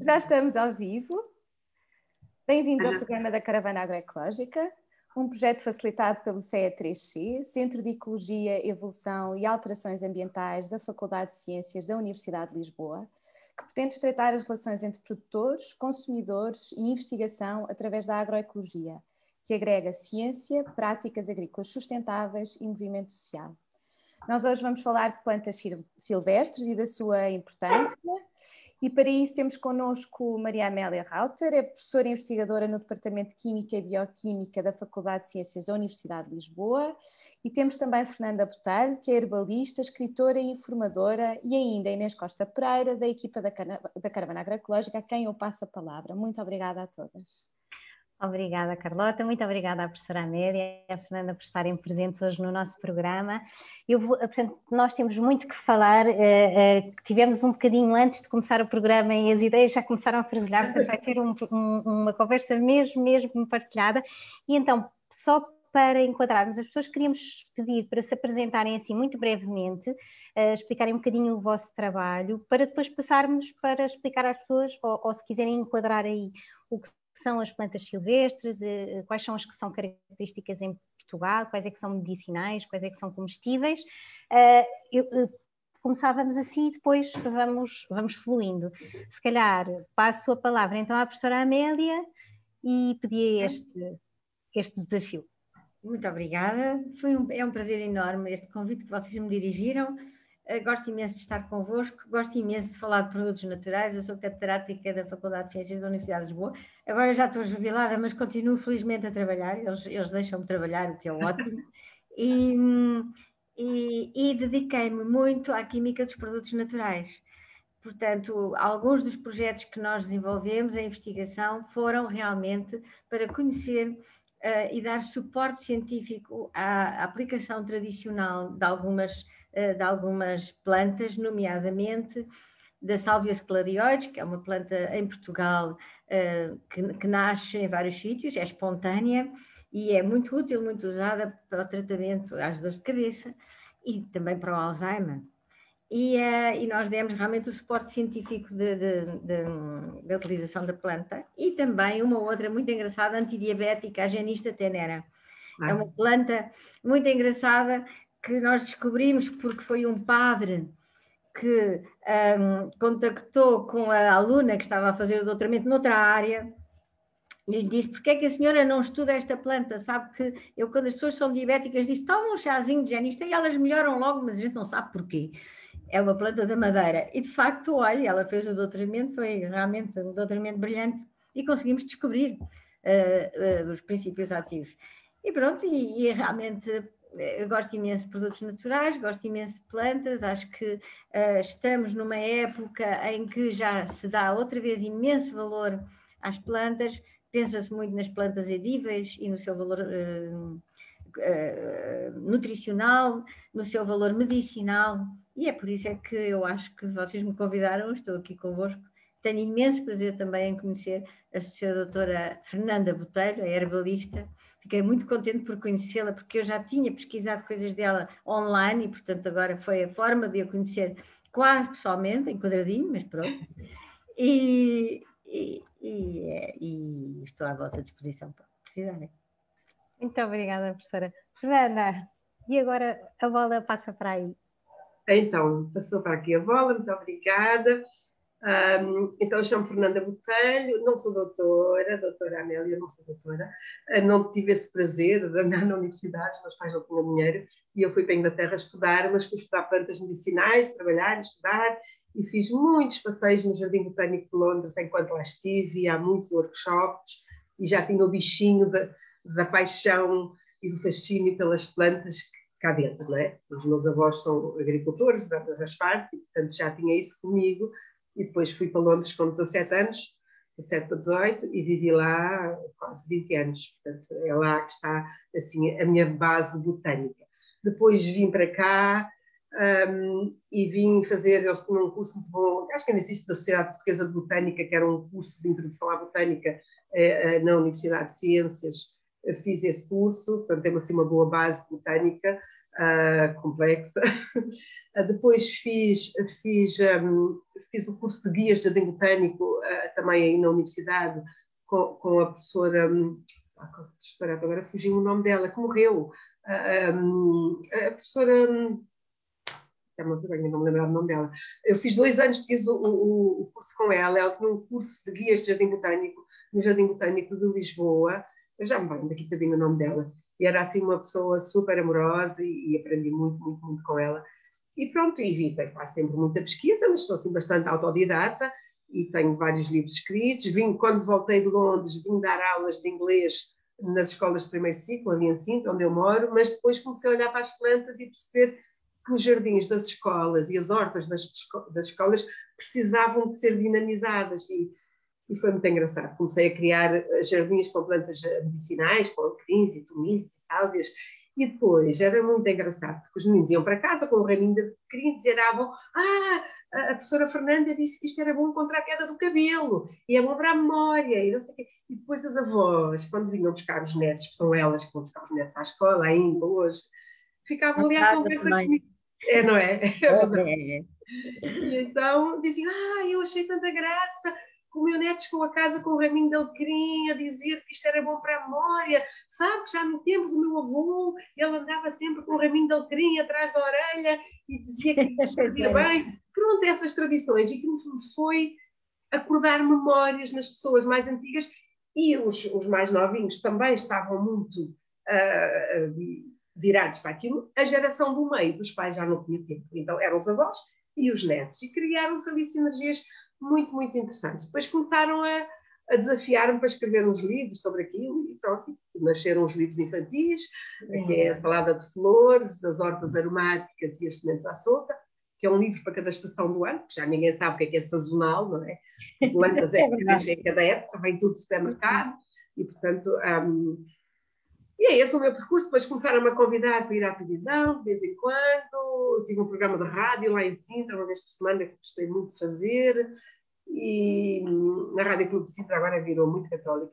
Já estamos ao vivo. Bem-vindos ao programa da Caravana Agroecológica, um projeto facilitado pelo CE3C, Centro de Ecologia, Evolução e Alterações Ambientais da Faculdade de Ciências da Universidade de Lisboa, que pretende estreitar as relações entre produtores, consumidores e investigação através da agroecologia, que agrega ciência, práticas agrícolas sustentáveis e movimento social. Nós hoje vamos falar de plantas silvestres e da sua importância. E para isso temos connosco Maria Amélia Rauter, é professora investigadora no Departamento de Química e Bioquímica da Faculdade de Ciências da Universidade de Lisboa. E temos também Fernanda Botelho, que é herbalista, escritora e informadora, e ainda Inês Costa Pereira, da equipa da, da Caravana Agroecológica, a quem eu passo a palavra. Muito obrigada a todas. Obrigada, Carlota. Muito obrigada à professora Amélia e à Fernanda por estarem presentes hoje no nosso programa. Eu vou, portanto, nós temos muito que falar, eh, eh, tivemos um bocadinho antes de começar o programa e as ideias já começaram a fervilhar, portanto vai ser um, um, uma conversa mesmo, mesmo partilhada. E então, só para enquadrarmos as pessoas, queríamos pedir para se apresentarem assim muito brevemente, uh, explicarem um bocadinho o vosso trabalho, para depois passarmos para explicar às pessoas, ou, ou se quiserem enquadrar aí o que que são as plantas silvestres, eh, quais são as que são características em Portugal, quais é que são medicinais, quais é que são comestíveis. Eh, eh, começávamos assim e depois vamos, vamos fluindo. Se calhar passo a palavra então à professora Amélia e pedi este, este desafio. Muito obrigada. Foi um, é um prazer enorme este convite que vocês me dirigiram. Eh, gosto imenso de estar convosco, gosto imenso de falar de produtos naturais. Eu sou catedrática da Faculdade de Ciências da Universidade de Lisboa. Agora já estou jubilada, mas continuo felizmente a trabalhar. Eles, eles deixam-me trabalhar, o que é ótimo. E, e, e dediquei-me muito à química dos produtos naturais. Portanto, alguns dos projetos que nós desenvolvemos, a investigação, foram realmente para conhecer uh, e dar suporte científico à aplicação tradicional de algumas de algumas plantas, nomeadamente da Salvia sclarioides, que é uma planta em Portugal eh, que, que nasce em vários sítios, é espontânea e é muito útil, muito usada para o tratamento às dores de cabeça e também para o Alzheimer. E, uh, e, nós demos realmente o suporte científico da utilização da planta e também uma outra muito engraçada, antidiabética, a genista tenera. É uma planta muito engraçada que nós descobrimos porque foi um padre que um, contactou com a aluna que estava a fazer o doutoramento noutra área e lhe disse: Porquê é que a senhora não estuda esta planta? Sabe que eu, quando as pessoas são diabéticas, disse: Toma um chazinho de genista e elas melhoram logo, mas a gente não sabe porquê. É uma planta da madeira. E de facto, olha, ela fez o doutoramento, foi realmente um doutoramento brilhante e conseguimos descobrir uh, uh, os princípios ativos. E pronto, e, e realmente eu gosto imenso de produtos naturais, gosto imenso de plantas, acho que uh, estamos numa época em que já se dá outra vez imenso valor às plantas, pensa-se muito nas plantas edíveis e no seu valor uh, uh, nutricional, no seu valor medicinal, e é por isso é que eu acho que vocês me convidaram, estou aqui convosco. Tenho imenso prazer também em conhecer a Sra. doutora Fernanda Botelho, a herbalista, Fiquei muito contente por conhecê-la, porque eu já tinha pesquisado coisas dela online e, portanto, agora foi a forma de a conhecer quase pessoalmente, em quadradinho, mas pronto. E, e, e, e estou à vossa disposição para precisarem. Muito obrigada, professora. Fernanda, e agora a bola passa para aí. Então, passou para aqui a bola, muito obrigada. Um, então, eu chamo Fernanda Botelho, não sou doutora, doutora Amélia, não sou doutora, uh, não tive esse prazer de andar na universidade, meus pais não tinham dinheiro, e eu fui para a Inglaterra estudar, mas fui estudar plantas medicinais, trabalhar, estudar, e fiz muitos passeios no Jardim Botânico de Londres enquanto lá estive, e há muitos workshops, e já tinha o bichinho de, da paixão e do fascínio pelas plantas cá dentro, não é? Os meus avós são agricultores de todas as partes, portanto já tinha isso comigo, e depois fui para Londres com 17 anos, 17 para 18, e vivi lá quase 20 anos. Portanto, é lá que está assim, a minha base botânica. Depois vim para cá um, e vim fazer, eles tinham um curso muito bom, acho que ainda existe da Sociedade Portuguesa de Botânica, que era um curso de introdução à botânica eh, eh na Universidade de Ciências. Fiz esse curso, portanto, tem assim uma boa base botânica. Uh, complexa. depois fiz, fiz, um, fiz o curso de guias de jardim botânico uh, também aí na universidade com, com a professora, um, agora fugiu o nome dela, que morreu, um, a professora é uma vergonha não me lembrar o nome dela. Eu fiz dois anos de o, o, o, curso com ela. Ela tinha um curso de guias de jardim botânico no Jardim Botânico de Lisboa. Eu já me lembro daqui também o nome dela. E era assim uma pessoa super amorosa e, e aprendi muito, muito, muito com ela. E pronto, e vim, faço sempre muita pesquisa, mas estou assim bastante autodidata e tenho vários livros escritos. Vim, quando voltei de Londres, vim dar aulas de inglês nas escolas de primeiro ciclo, ali em Sintra, onde eu moro, mas depois comecei a olhar para as plantas e perceber que os jardins das escolas e as hortas das, das escolas precisavam de ser dinamizadas e, e, foi muito engraçado. Comecei a criar eh, jardins com plantas eh, medicinais, com alecrins e tomilhos e sálvias e depois era muito engraçado, porque os meninos iam para casa com o raminho de alecrim e diziam, ah, a professora Fernanda disse que isto era bom contra a queda do cabelo, e é bom para a memória, e não sei o quê. E depois as avós, quando vinham buscar os netos, que são elas que vão buscar os netos à escola ainda hoje, ficavam ali à conversa comigo. É, não é? é, é. então diziam, ah, eu achei tanta graça, o meu neto chegou a casa com o raminho de alecrim a dizer que isto era bom para a memória. Sabe que já no tempo do meu avô, ele andava sempre com o raminho de alecrim atrás da orelha e dizia que isto fazia bem. Pronto, essas tradições. E que foi acordar memórias nas pessoas mais antigas e os, os mais novinhos também estavam muito uh, virados para aquilo. A geração do meio dos pais já não tinha tempo. Então eram os avós e os netos. E criaram-se ali sinergias muito, muito interessantes. Depois começaram a, a desafiar-me para escrever uns livros sobre aquilo e pronto, nasceram os livros infantis, que é a salada de flores, as hortas aromáticas e as sementes à solta, que é um livro para cada estação do ano, que já ninguém sabe o que é que é sazonal, não é? Plantas é, é, é cada época, vem tudo do supermercado, e portanto um, e é esse o meu percurso. Depois começaram-me a convidar para ir à televisão, de vez em quando. Tive um programa de rádio lá em Sintra, uma vez por semana, que gostei muito de fazer. E na Rádio Clube de Sintra agora virou muito católica.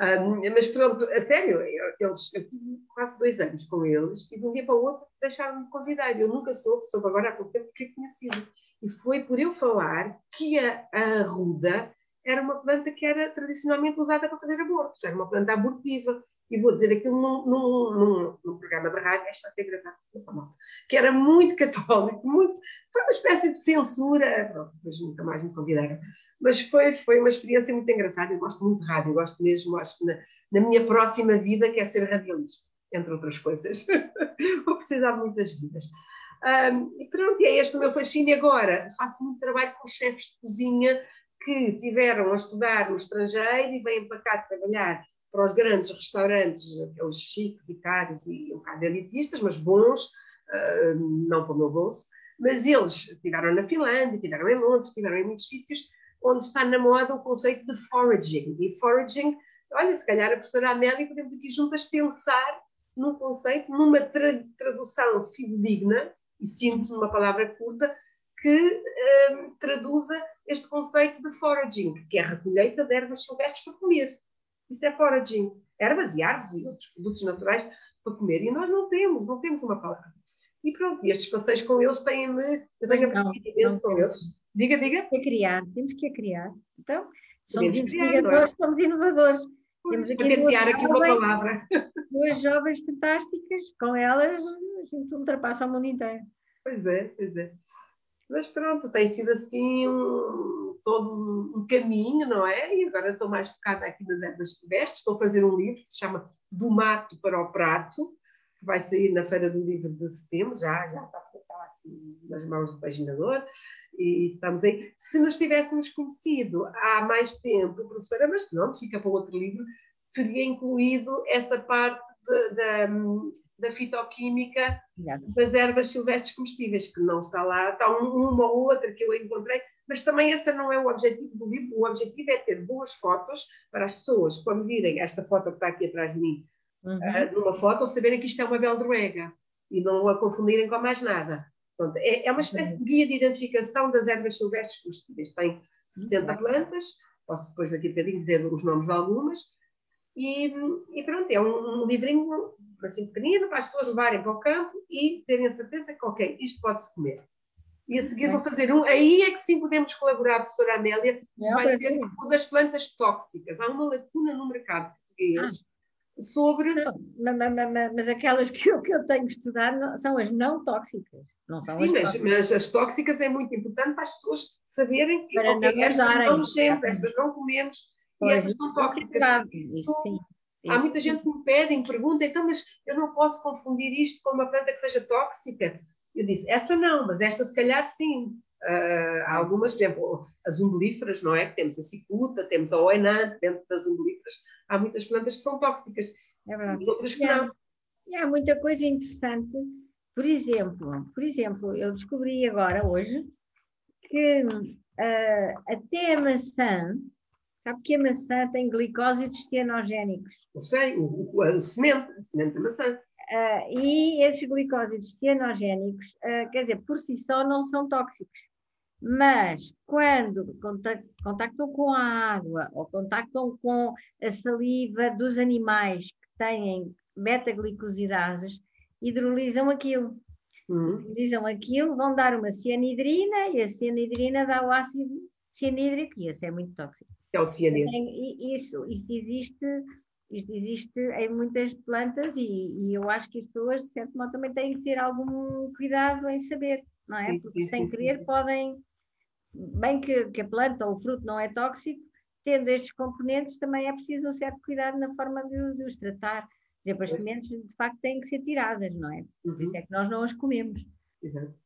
Um, mas pronto, a sério, eles, eu tive quase dois anos com eles e de um dia para o outro deixaram-me convidar. Eu nunca soube, soube agora há pouco tempo porque tinha sido. E foi por eu falar que a, a arruda era uma planta que era tradicionalmente usada para fazer abortos, era uma planta abortiva. E vou dizer aquilo num, num, num, num programa de rádio, está a ser gravado, que era muito católico, muito, foi uma espécie de censura, pronto, depois nunca mais me convidaram, mas foi, foi uma experiência muito engraçada, eu gosto muito de rádio, gosto mesmo, acho que na, na minha próxima vida quer ser radialista, entre outras coisas, vou precisar de muitas vidas. Um, e pronto, e é este o meu fascínio agora, faço muito trabalho com chefes de cozinha que tiveram a estudar no estrangeiro e vêm para cá trabalhar para os grandes restaurantes, aqueles chiques e caros e um bocado elitistas, mas bons, uh, não para o meu bolso, mas eles tiveram na Finlândia, tiveram em Londres, tiveram em muitos sítios onde está na moda o conceito de foraging. E foraging, olha, se calhar a professora Amélia podemos aqui juntas pensar num conceito, numa tra tradução fidedigna e simples, numa palavra curta, que um, traduza este conceito de foraging, que é a recolheita de ervas silvestres para comer. Isso é foraging. Ervas e árvores e outros produtos naturais para comer. E nós não temos, não temos uma palavra. E pronto, e estes passeios com eles têm-me. Eu tenho aprendido imenso com eles. Diga, diga. É criar, temos que a criar. Então, somos investigadores, é? somos inovadores. Temos aqui, duas aqui uma palavra. Duas jovens fantásticas, com elas a gente ultrapassa o mundo inteiro. Pois é, pois é. Mas pronto, tem sido assim um, todo um caminho, não é? E agora estou mais focada aqui nas ervas silvestres. Estou a fazer um livro que se chama Do Mato para o Prato, que vai sair na Feira do Livro de setembro, já, já está, está assim nas mãos do paginador. E estamos aí. Se nos tivéssemos conhecido há mais tempo, professora, mas não, fica para outro livro, teria incluído essa parte da, da fitoquímica das ervas silvestres comestíveis, que não está lá, está uma ou outra que eu encontrei, mas também esse não é o objetivo do livro. O objetivo é ter boas fotos para as pessoas, quando virem esta foto que está aqui atrás de mim, uhum. uh, numa foto, saberem que isto é uma beldroega e não a confundirem com mais nada. Pronto, é, é, uma espécie de guia de identificação das ervas silvestres comestíveis. Tem 60 uhum. plantas, posso depois daqui a bocadinho dizer os nomes de algumas, E, e pronto, é um, um livrinho assim pequenino para as pessoas levarem para o campo e terem a certeza que, ok, isto pode-se comer. E a seguir vou fazer um. Aí é que sim podemos colaborar, professora Amélia, vai ser o das plantas tóxicas. Há uma lacuna no mercado português ah. sobre. Não, mas, mas, mas, aquelas que eu, que eu tenho estudado são as não tóxicas. Não são sim, as mas, mas, as tóxicas é muito importante para as pessoas saberem que para okay, não estas não mexemos, estas não comemos pois, e estas são tóxicas. Isso, sim. Há muita gente que me pede, me pergunta, então, mas eu não posso confundir isto com uma planta que seja tóxica? Eu disse, essa não, mas esta se calhar sim. Uh, há algumas, por exemplo, as umbelíferas, não é? Temos a cicuta, temos a oenã, dentro das umbelíferas, há muitas plantas que são tóxicas, é verdade. outras que não. E há muita coisa interessante. Por exemplo, por exemplo, eu descobri agora, hoje, que uh, até a maçã, sabe que a maçã tem glicósidos cianogénicos. Eu sei, o, o, a semente, a semente da maçã. Uh, e esses glicósidos cianogénicos, uh, quer dizer, por si só não são tóxicos, mas quando contactam com a água ou contactam com a saliva dos animais que têm beta-glicosidases, hidrolisam aquilo. Uhum. Hidrolisam aquilo, vão dar uma cianidrina e a cianidrina dá o ácido cianídrico e esse é muito tóxico. É o cianídrico. Isso, isso existe isto existe em muitas plantas e, e, eu acho que as pessoas, de certo modo, também têm que ter algum cuidado em saber, não é? Porque sim, sem sim, querer sim. podem, bem que, que, a planta ou o fruto não é tóxico, tendo estes componentes também é preciso um certo cuidado na forma de, de os tratar. As sementes, de facto, têm que ser tiradas, não é? Por isso uhum. é que nós não as comemos.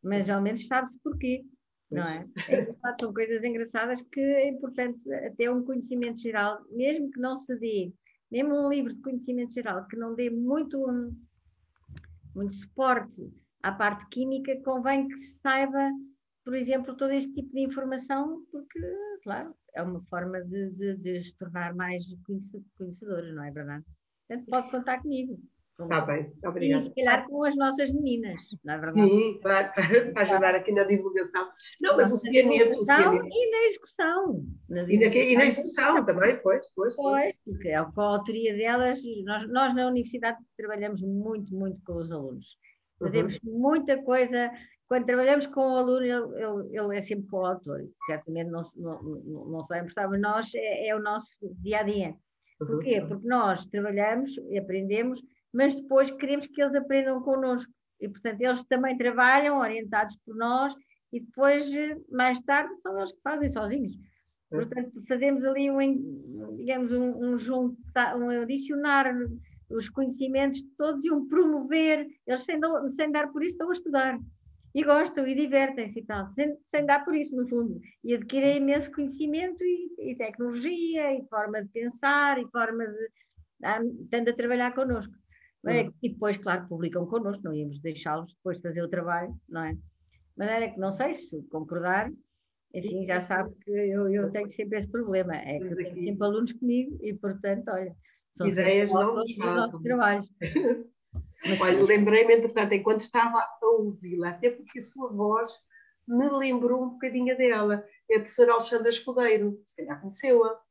Mas ao menos sabe-se porquê, não é? é são coisas engraçadas que é importante até um conhecimento geral, mesmo que não se dê mesmo um livro de conhecimento geral que não dê muito, muito suporte à parte química, convém que se saiba, por exemplo, todo este tipo de informação, porque, claro, é uma forma de, de, de se tornar mais conhecedores, não é verdade? Portanto, pode contar comigo. Está bem, obrigada. E se calhar com as nossas meninas, não é verdade? Sim, para, para ajudar aqui na divulgação. Não, mas o cianeto... E na execução. Na e, na, e na execução também, pois, pois. Pois, porque é a autoria delas, nós, nós na universidade trabalhamos muito, muito com os alunos. Fazemos uhum. muita coisa quando trabalhamos com o aluno, ele, ele, ele é sempre coautor, certamente não, não, não, não só importar, mas nós é, é, o nosso dia a dia. Porquê? Uhum. Porque nós trabalhamos e aprendemos mas depois queremos que eles aprendam connosco. E, portanto, eles também trabalham orientados por nós e depois, mais tarde, são eles que fazem sozinhos. É. Portanto, fazemos ali um, digamos, um, um, juntar, um adicionar os conhecimentos todos e um promover. Eles, sem, sem dar por isso, estão a estudar. E gostam e divertem-se e tal, sem, sem dar por isso, no fundo. E adquirem imenso conhecimento e, e tecnologia, e forma de pensar, e forma de. Ah, a trabalhar connosco. É? E depois, claro, publicam connosco, não íamos deixá-los depois de fazer o trabalho, não é? De maneira que, não sei se concordar, enfim, já sabe que eu, eu tenho sempre esse problema, é que eu tenho sempre alunos comigo e, portanto, olha, são ideias não nos nossos trabalhos. olha, lembrei-me, entretanto, enquanto estava a ouvi-la, até porque a sua voz me lembrou um bocadinho dela, é a professora Alexandra Escudeiro, se calhar conheceu-a.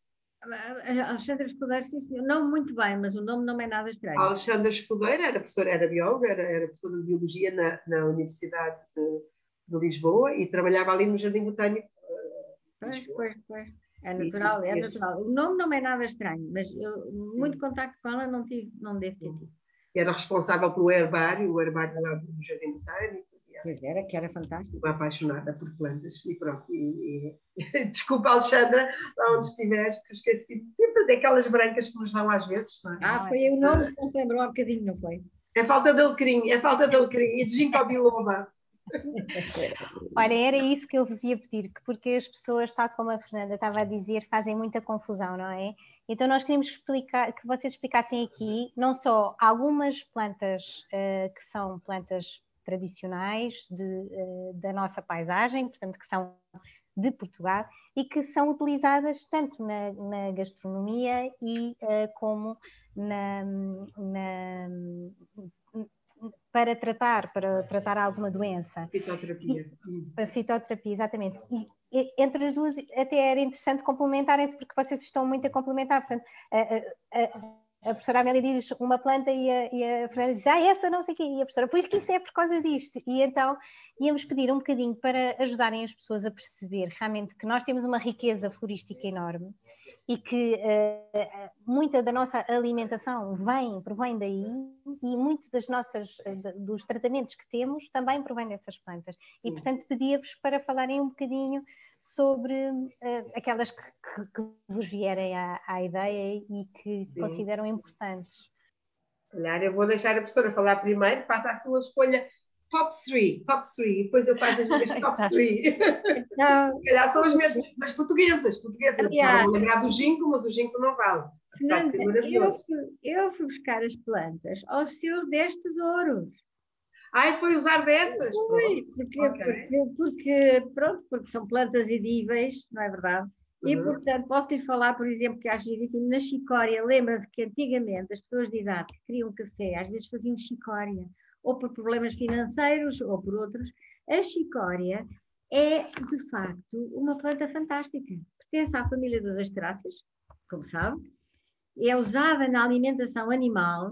Alexandra Escudeiro, sim, senhor. Não muito bem, mas o nome não é nada estranho. A Alexandra Escudeiro era professora, era bióloga, era, era professora de biologia na, na Universidade de, de, Lisboa e trabalhava ali no Jardim Botânico. Uh, pois, pois, pois. É natural, e, é este... natural. O nome não é nada estranho, mas eu, muito contacto com ela não tive, não devo ter tido. Era responsável pelo herbário, o herbário lá do Jardim Botânico Pois era, que era fantástico. Uma apaixonada por plantas e pronto. E, e... Desculpa, Alexandra, lá onde estiveres, porque esqueci sempre daquelas brancas que nos dão às vezes. Não é? Ah, foi o nome que não se lembrou há bocadinho, não foi? É falta de alecrim, é falta de alecrim e de ginkgo biloba. Olha, era isso que eu vos ia pedir, porque as pessoas, tal como a Fernanda estava a dizer, fazem muita confusão, não é? Então nós queríamos explicar, que vocês explicassem aqui não só algumas plantas uh, que são plantas tradicionais de, uh, da nossa paisagem, portanto, que são de Portugal e que são utilizadas tanto na, na gastronomia e uh, como na, na, para tratar, para tratar alguma doença. Fitoterapia. a fitoterapia, exatamente. E, e, entre as duas até era interessante complementarem-se, porque vocês estão muito a complementar. Portanto, a, a, a professora Amélia diz uma planta e a, e a Fernanda diz, ah, essa não sei o quê, e a professora, pois que isso é por causa disto. E então íamos pedir um bocadinho para ajudarem as pessoas a perceber realmente que nós temos uma riqueza florística enorme e que uh, muita da nossa alimentação vem, provém daí e muitos das nossas, dos tratamentos que temos também provém dessas plantas. E, portanto, pedia-vos para falarem um bocadinho sobre uh, aquelas que, que, que, vos vierem à, à ideia e que Sim. consideram importantes. Olhar, eu vou deixar a professora falar primeiro, faça a sua escolha top 3, top 3, depois eu faço as minhas top 3. Não. calhar são as mesmas, mas portuguesas, portuguesas. Aliás, Estava lembrar do ginkgo, mas o ginkgo não vale. Não, eu, fui, eu fui buscar as plantas ao seu 10 tesouros. Ai, foi usar dessas? Foi, porque, okay. porque, porque, pronto, porque são plantas edíveis, não é verdade? Uhum. E, portanto, posso lhe falar, por exemplo, que acho giríssimo, na chicória, lembra-se que antigamente as pessoas de idade que queriam café, às vezes faziam chicória ou por problemas financeiros, ou por outros, a chicória é, de facto, uma planta fantástica. Pertence à família das asteráceas, como sabe, é usada na alimentação animal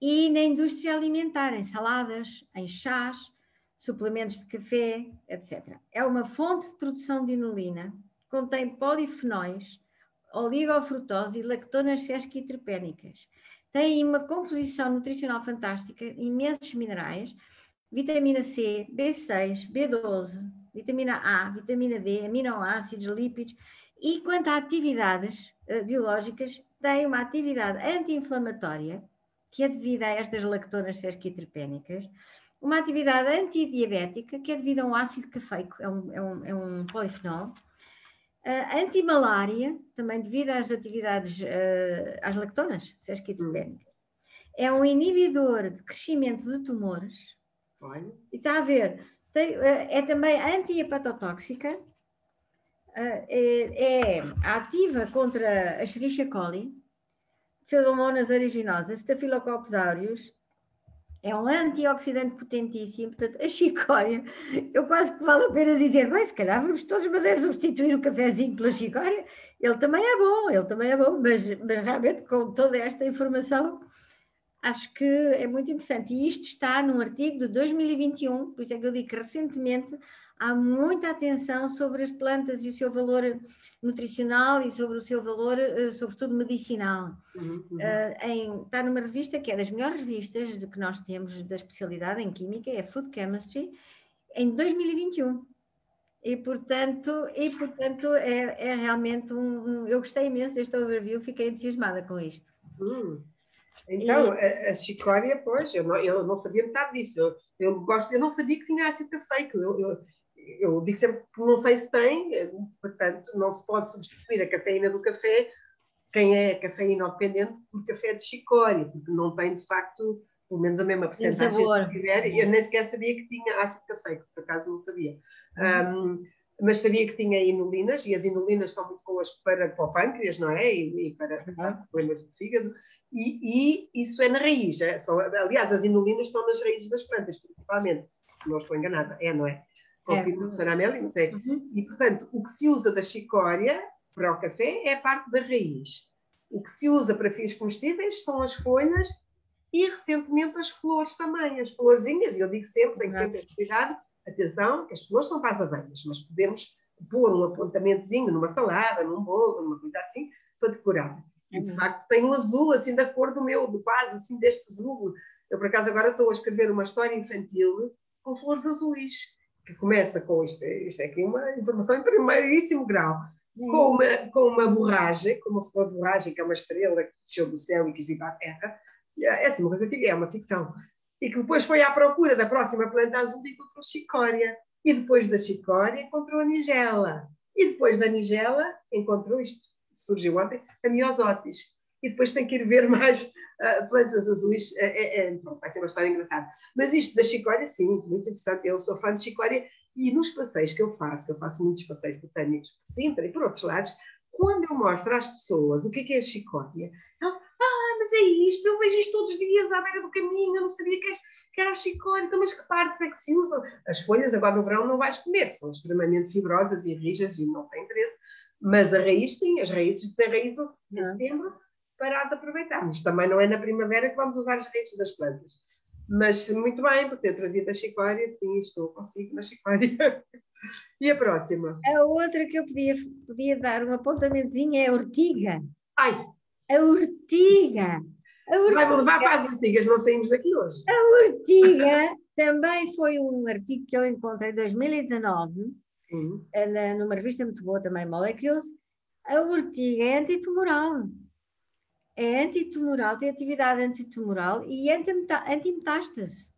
e na indústria alimentar, em saladas, em chás, suplementos de café, etc. É uma fonte de produção de inulina, contém polifenóis, oligofrutose e lactonas sesquiterpénicas tem uma composição nutricional fantástica, imensos minerais, vitamina C, B6, B12, vitamina A, vitamina D, aminoácidos, lípidos, e quanto a atividades uh, biológicas, tem uma atividade anti-inflamatória, que é devida a estas lactonas sesquiterpénicas, uma atividade antidiabética, que é devida a um ácido cafeico, é um, é um, é um polifenol, Uh, antimalária, também devido às atividades, uh, às lactonas, sesquiterpénicas. É um inibidor de crescimento de tumores. Olha. E está a ver, tem, uh, é também anti-hepatotóxica, é, é, ativa contra a Escherichia coli, Pseudomonas aeruginosa, Staphylococcus aureus, é um antioxidante potentíssimo, portanto, a chicória, eu quase que vale a pena dizer, bem, se calhar vamos todos, mas é substituir o cafezinho pela chicória, ele também é bom, ele também é bom, mas, mas realmente com toda esta informação, acho que é muito interessante. E isto está num artigo de 2021, por isso é que eu digo que recentemente há muita atenção sobre as plantas e o seu valor nutricional e sobre o seu valor, uh, sobretudo medicinal. Uhum, uhum. Uh, em, está numa revista que é das melhores revistas de que nós temos da especialidade em Química, é Food Chemistry, em 2021. E portanto, e, portanto é, é realmente um, um, Eu gostei imenso deste overview, fiquei entusiasmada com isto. Hum. Então, e... a, a, chicória, pois, eu não, eu não sabia metade disso. Eu, eu, gosto, eu não sabia que tinha ácido cafeico. Eu, eu, eu digo sempre que não sei se tem, portanto, não se pode substituir a cafeína do café, quem é cafeína dependente, por café de chicória, porque não tem, de facto, pelo menos a mesma porcentagem que tiver. Eu nem sequer sabia que tinha ácido cafeico, por acaso não sabia. Uhum. Um, mas sabia que tinha inulinas, e as inulinas são muito boas para, para o pâncreas, não é? E, e para, para problemas do fígado. E, e, isso é na raiz. É? São, aliás, as inulinas estão nas raízes das plantas, principalmente, se não estou enganada. É, não é? Confirma é. a professora Amélia, mas é. Uhum. E, portanto, o que se usa da chicória para o café é a parte da raiz. O que se usa para fins comestíveis são as folhas e, recentemente, as flores também, as florzinhas, e eu digo sempre, tenho sempre este cuidado, atenção, que as flores são para as abelhas, mas podemos pôr um apontamentozinho numa salada, num bolo, numa coisa assim, para decorar. E, de uhum. facto, tem um azul, assim, da cor do meu, do quase, assim, deste azul. Eu, por acaso, agora estou a escrever uma história infantil com flores azuis que começa com isto, isto é aqui uma informação em primeiríssimo grau, com uma, com uma borragem, com uma flor de borragem, que é uma estrela que desceu do céu e que vive à terra, é assim, uma coisa que é uma ficção. E que depois foi à procura da próxima planta azul e encontrou chicória. E depois da chicória encontrou a nigela. E depois da nigela encontrou isto, surgiu ontem, a miosotis e depois tem que ir ver mais uh, plantas azuis. É, é, é, vai ser uma história engraçada. Mas isto da chicória, sim, muito interessante. Eu sou fã de chicória e nos passeios que eu faço, que eu faço muitos passeios botânicos por Sintra e por outros lados, quando eu mostro às pessoas o que é, que é a chicória, então, ah, mas é isto, eu vejo isto todos os dias à beira do caminho, eu não sabia que, que era a chicória, então, mas que partes é que se usam? As folhas agora no verão não vais comer, são extremamente fibrosas e rijas e não têm interesse, mas a raiz sim, as raízes desenraizam-se em setembro, para as aproveitarmos. Também não é na primavera que vamos usar as raízes das plantas. Mas muito bem, por ter trazido a chicória, sim, estou consigo na chicória. e a próxima? A outra que eu podia, podia dar um apontamentozinho é a ortiga. Ai! A ortiga! Vai-me levar para as ortigas, não saímos daqui hoje. A ortiga também foi um artigo que eu encontrei em 2019, uhum. na, numa revista muito boa também, Molecules. A ortiga é antitumoral. É antitumoral, tem atividade antitumoral e antimetástase.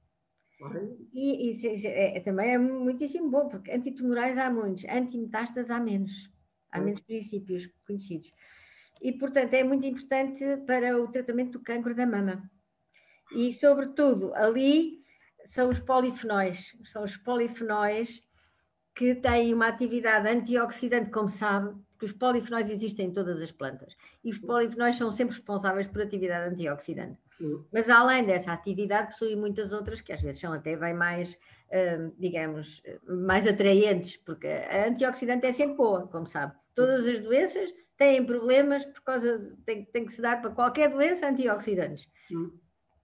E isso, isso é, é, também é muitíssimo bom, porque antitumorais há muitos, antimetástases há menos, há menos princípios conhecidos. E, portanto, é muito importante para o tratamento do cancro da mama. E, sobretudo, ali são os polifenóis, são os polifenóis que têm uma atividade antioxidante, como sabe, porque os polifenóis existem em todas as plantas e os polifenóis são sempre responsáveis por atividade antioxidante. Mas além dessa atividade, possuem muitas outras que às vezes são até bem mais, hum, digamos, mais atraentes, porque a antioxidante é sempre boa, como sabe. Todas as doenças têm problemas por causa, tem, tem que se dar para qualquer doença antioxidantes.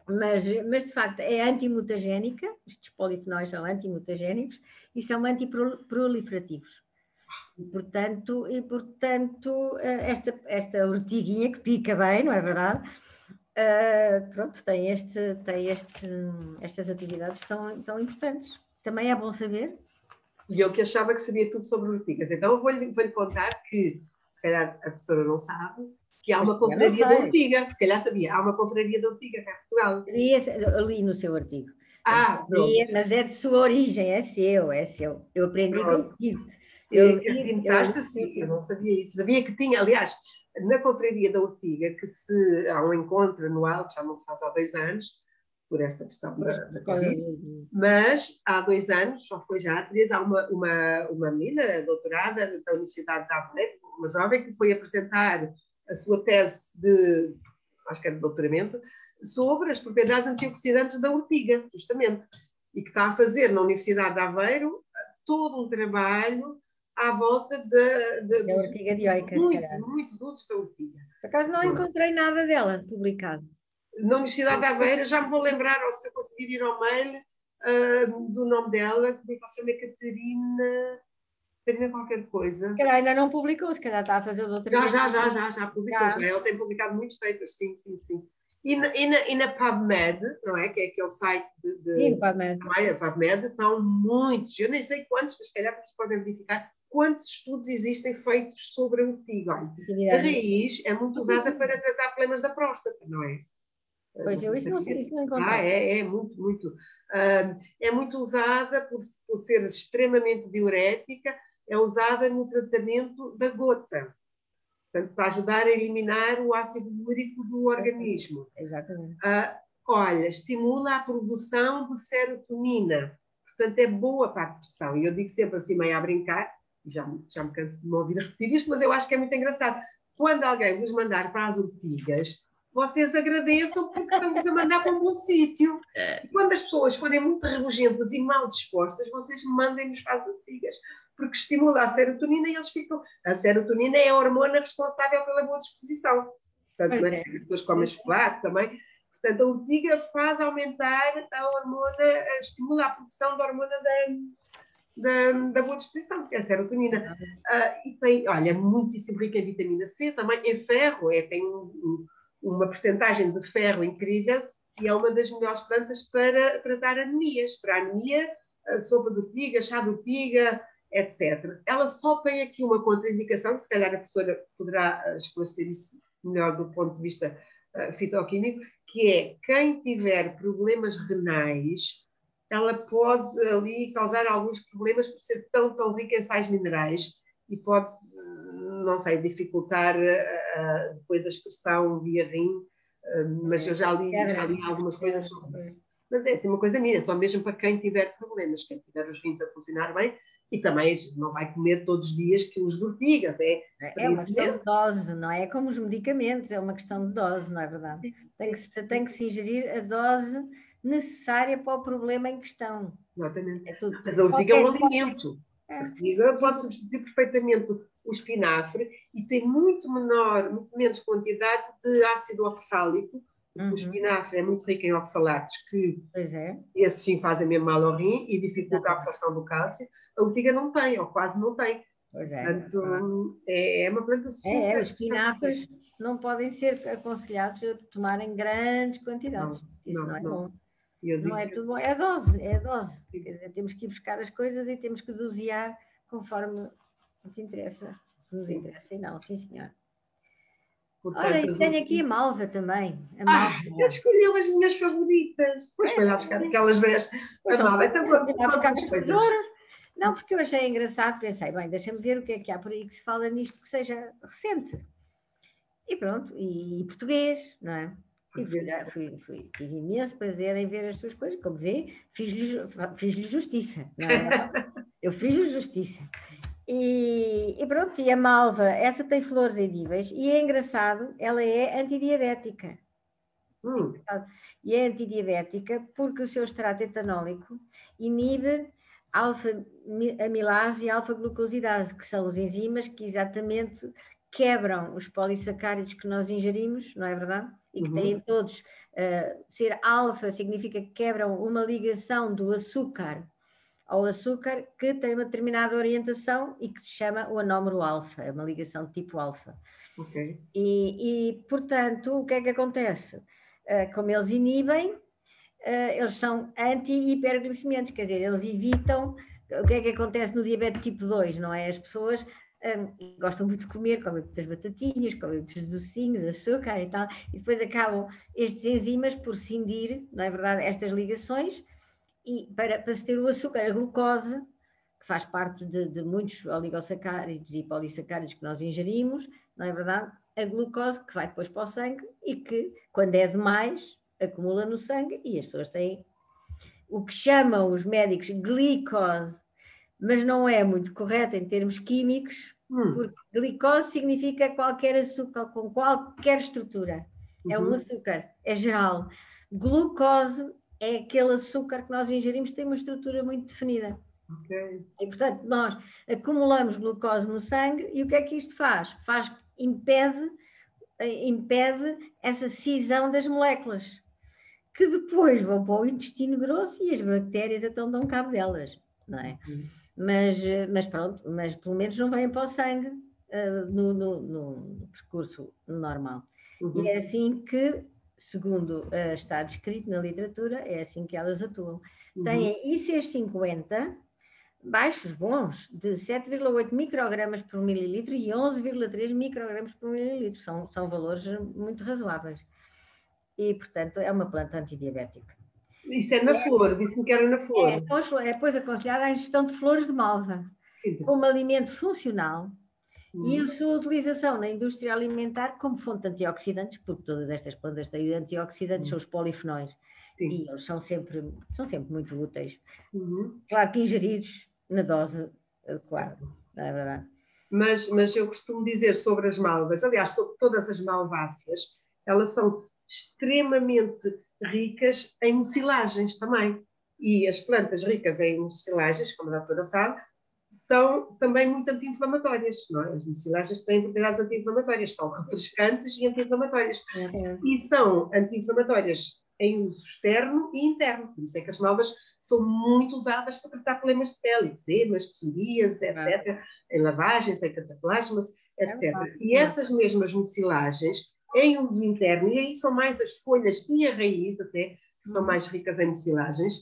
Mas, mas de facto é antimutagénica, estes polifenóis são antimutagénicos e são antiproliferativos. E, portanto, e, portanto eh, esta, esta ortiguinha que pica bem, não é verdade? Uh, pronto, tem, este, tem este, estas atividades tão, tão importantes. Também é bom saber. E eu que achava que sabia tudo sobre ortigas. Então eu vou-lhe vou contar que, se calhar a professora não sabe, que há uma confraria da ortiga. Se calhar sabia, há uma confraria da ortiga cá em Portugal. Eu li no seu artigo. Ah, mas é de sua origem, é seu, é seu. Eu aprendi contigo. Eu, eu, sim, eu não sabia isso. Sabia que tinha, aliás, na Confraria da Ortiga, que se há um encontro anual, que já não se faz há dois anos, por esta questão da, da Covid, mas há dois anos, só foi já há três, há uma, uma, uma menina doutorada da Universidade de Aveiro, uma jovem que foi apresentar a sua tese de, acho que era de doutoramento, sobre as propriedades antioxidantes da ortiga, justamente, e que está a fazer na Universidade de Aveiro todo um trabalho à volta da, da, da ortiga dioica. Muitos, muitos usos da ortiga. Por acaso não encontrei nada dela publicado. Na Universidade de Aveira, já me vou lembrar, ou se eu conseguir ir ao mail, uh, do nome dela, que me chama Catarina. Catarina qualquer coisa. Que ainda não publicou, se calhar está a fazer outra Já, já, já, já, já publicou. Já. Ela tem publicado muitos papers, sim, sim, sim. E na, e, na, e na, PubMed, não é? Que é aquele site de. de Sim, PubMed. É? PubMed estão muitos, eu nem sei quantos, mas se calhar vocês podem verificar quantos estudos existem feitos sobre a urtiga. a raiz é muito usada para tratar problemas da próstata, não é? Pois eu isso não sei, isso não Ah, é, é muito, muito. Uh, é muito usada por, por ser extremamente diurética, é usada no tratamento da gota. Portanto, para ajudar a eliminar o ácido úrico do organismo. Exatamente. Uh, olha, estimula a produção de serotonina. Portanto, é boa para a depressão. E eu digo sempre assim, meio a brincar, já, já me canso de me ouvir repetir isto, mas eu acho que é muito engraçado. Quando alguém vos mandar para as ortigas, vocês agradeçam porque estamos a mandar para um bom sítio. É. E quando as pessoas forem muito rebugentas e mal dispostas, vocês mandem-nos para as ortigas, porque estimula a serotonina e eles ficam. A serotonina é a hormona responsável pela boa disposição. Portanto, é. as pessoas comem chocolate também. Portanto, a ortiga faz aumentar a hormona, estimula a produção da hormona da, da, da boa disposição, que é a serotonina. Uh, e tem, olha, muitíssimo rica em vitamina C, também em ferro, é, tem um, um, uma percentagem de ferro incrível e é uma das melhores plantas para tratar anemias. Para anemia, a sopa de ortiga, chá de ortiga, etc. Ela só tem aqui uma contraindicação, se calhar a professora poderá ah, esclarecer isso melhor do ponto de vista uh, fitoquímico, que é quem tiver problemas renais ela pode ali causar alguns problemas por ser tão, tão rica em sais minerais e pode, não sei, dificultar uh, depois a expressão via rim, uh, mas eu já li, já li algumas coisas sobre isso. Mas é assim uma coisa minha, só mesmo para quem tiver problemas, quem tiver os rins a funcionar bem, e também não vai comer todos os dias quilos de ortigas. É, é uma questão de dose, não é? Como os medicamentos, é uma questão de dose, não é verdade? Tem que, tem que se ingerir a dose necessária para o problema em questão. Exatamente. É tudo, Mas a ortiga é um alimento. É. A ortiga pode substituir perfeitamente o espinafre e tem muito menor, muito menos quantidade de ácido oxálico. Uhum. O espinafre é muito rico em oxalatos, que é. esses sim fazem mesmo mal ao rim e dificultam a absorção do cálcio. A urtiga não tem, ou quase não tem. Pois é. Portanto, é, é uma planta super. É, é os espinafres não podem ser aconselhados a tomarem grandes quantidades. Não, Isso não, não é não. bom. Não é tudo bom, é a dose, é dose. Dizer, temos que ir buscar as coisas e temos que dosear conforme o que interessa. Nos interessa e não, sim senhor. Portanto, Ora, e tenho aqui a malva também. A malva. Ah, escolheu as minhas favoritas. Depois foi lá buscar aquelas 10. A malva é tão buscar as coisas. Não, porque eu achei engraçado, pensei, bem, deixa-me ver o que é que há por aí que se fala nisto que seja recente. E pronto, e, e português, não é? E fui, fui, fui, tive imenso prazer em ver as suas coisas, como vê, fiz-lhe fiz justiça, não é? Eu fiz-lhe justiça. E, e, pronto, e a malva, essa tem flores edíveis e é engraçado, ela é antidiabética. Hum. E é antidiabética porque o seu extrato etanólico inibe alfa-amilase e alfa-glucosidase, que são os enzimas que exatamente quebram os polissacáridos que nós ingerimos, não é verdade? E que uhum. têm todos, uh, ser alfa significa que quebram uma ligação do açúcar ao açúcar que tem uma determinada orientação e que se chama o anómero alfa, é uma ligação de tipo alfa. Okay. E, e, portanto, o que é que acontece? Uh, como eles inibem, uh, eles são anti-hiperglicemiantes, quer dizer, eles evitam. O que é que acontece no diabetes tipo 2, não é? As pessoas um, gostam muito de comer, comem muitas batatinhas, comem muitos docinhos, açúcar e tal, e depois acabam estes enzimas por cindir, não é verdade, estas ligações, e para, para se ter o açúcar, a glucose, que faz parte de, de muitos oligosacáridos e polissacáridos que nós ingerimos, não é verdade? A glucose que vai depois para o sangue e que, quando é demais, acumula no sangue e as pessoas têm o que chamam os médicos glicose mas não é muito correta em termos químicos, hum. porque glicose significa qualquer açúcar com qualquer estrutura. Uhum. É um uhum. açúcar, é geral. Glucose é aquele açúcar que nós ingerimos que tem uma estrutura muito definida. Okay. E portanto, nós acumulamos glucose no sangue e o que é que isto faz? Faz, impede, impede essa cisão das moléculas, que depois vão para o intestino grosso e as bactérias então dão cabo delas, não é? Uhum mas, mas pronto, mas pelo menos não vêm para o sangue uh, no, no, no, percurso normal. Uhum. E é assim que, segundo uh, está descrito na literatura, é assim que elas atuam. Uhum. Têm IC50 baixos, bons, de 7,8 microgramas por mililitro e 11,3 microgramas por mililitro. São, são valores muito razoáveis. E, portanto, é uma planta antidiabética. Isso é na flor, disse-me que era na flor. É, é pois aconselhada a ingestão de flores de malva como alimento funcional hum. e a sua utilização na indústria alimentar como fonte de antioxidantes, porque todas estas plantas têm antioxidantes, hum. são os polifenóis. Sim. E eles são sempre, são sempre muito úteis. Uhum. Claro que ingeridos na dose adequada, não é verdade? Mas, mas eu costumo dizer sobre as malvas, aliás, sobre todas as malváceas, elas são extremamente ricas em mucilagens também. E as plantas ricas em mucilagens, como a doutora sabe, são também muito anti-inflamatórias, é? As mucilagens têm propriedades anti-inflamatórias, são refrescantes e anti-inflamatórias. É. E são anti-inflamatórias em uso externo e interno. Por isso é que as malvas são muito usadas para tratar problemas de pele, eczemas, psorias, etc., é. em lavagens, em cataplasmas, etc. É e essas mesmas mucilagens em uso interno, e aí são mais as folhas e a raiz até, que são uhum. mais ricas em mucilagens,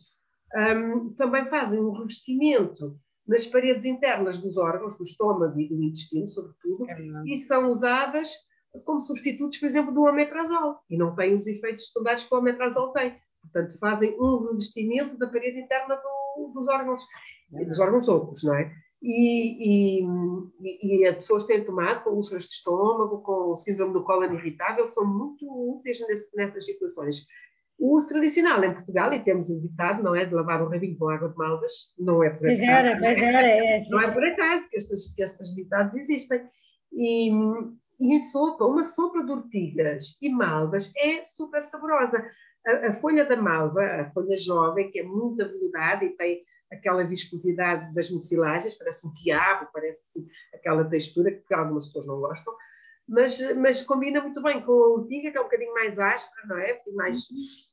um, também fazem um revestimento nas paredes internas dos órgãos, do estômago e do intestino, sobretudo, é e são usadas como substitutos, por exemplo, do omeprazol, e não têm os efeitos secundários que o omeprazol tem. Portanto, fazem um revestimento da parede interna do, dos órgãos, é dos órgãos ocos, não é? E, e, e, as pessoas têm tomado com úlceras de estômago, com o síndrome do cólon irritável, são muito úteis nesse, nessas situações. O uso tradicional em Portugal, e temos evitado, não é de lavar o rabinho com água de malvas, não é por acaso. Era, mas era, é, não é por acaso que estas, que estas ditados existem. E, e em sopa, uma sopa de ortigas e malvas é super saborosa. A, a, folha da malva, a folha jovem, que é muito aveludada e tem aquela viscosidade das mucilagens, parece um quiabo, parece assim, aquela textura que algumas pessoas não gostam, mas, mas combina muito bem com a urtiga, que é um bocadinho mais áspera, não é? Mais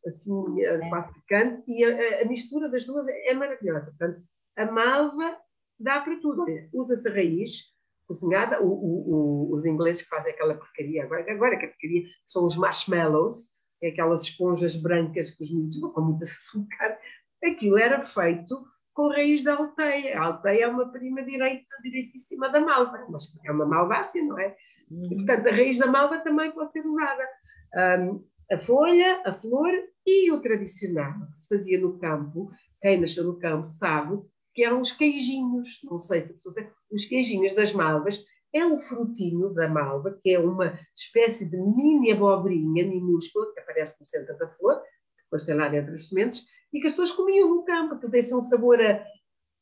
assim, eh, é. quase picante, e a, a, mistura das duas é maravilhosa. Portanto, a malva dá para tudo. Usa-se a raiz cozinhada, o, o, o, os ingleses que fazem aquela porcaria, agora, agora que a porcaria são os marshmallows, é aquelas esponjas brancas que os miúdos vão com muito açúcar. Aquilo era feito com raiz da alteia. A alteia é uma prima direita, direitíssima da malva, mas é uma malvácia, não é? E, portanto, a raiz da malva também pode ser usada. Um, a folha, a flor e o tradicional que se fazia no campo, quem nasceu no campo sabe que eram os queijinhos, não sei se a pessoa tem, os queijinhos das malvas, é um frutinho da malva, que é uma espécie de mini abobrinha minúscula que aparece no centro da flor, depois tem lá dentro as sementes, e que as pessoas comiam no campo, que tem um sabor a,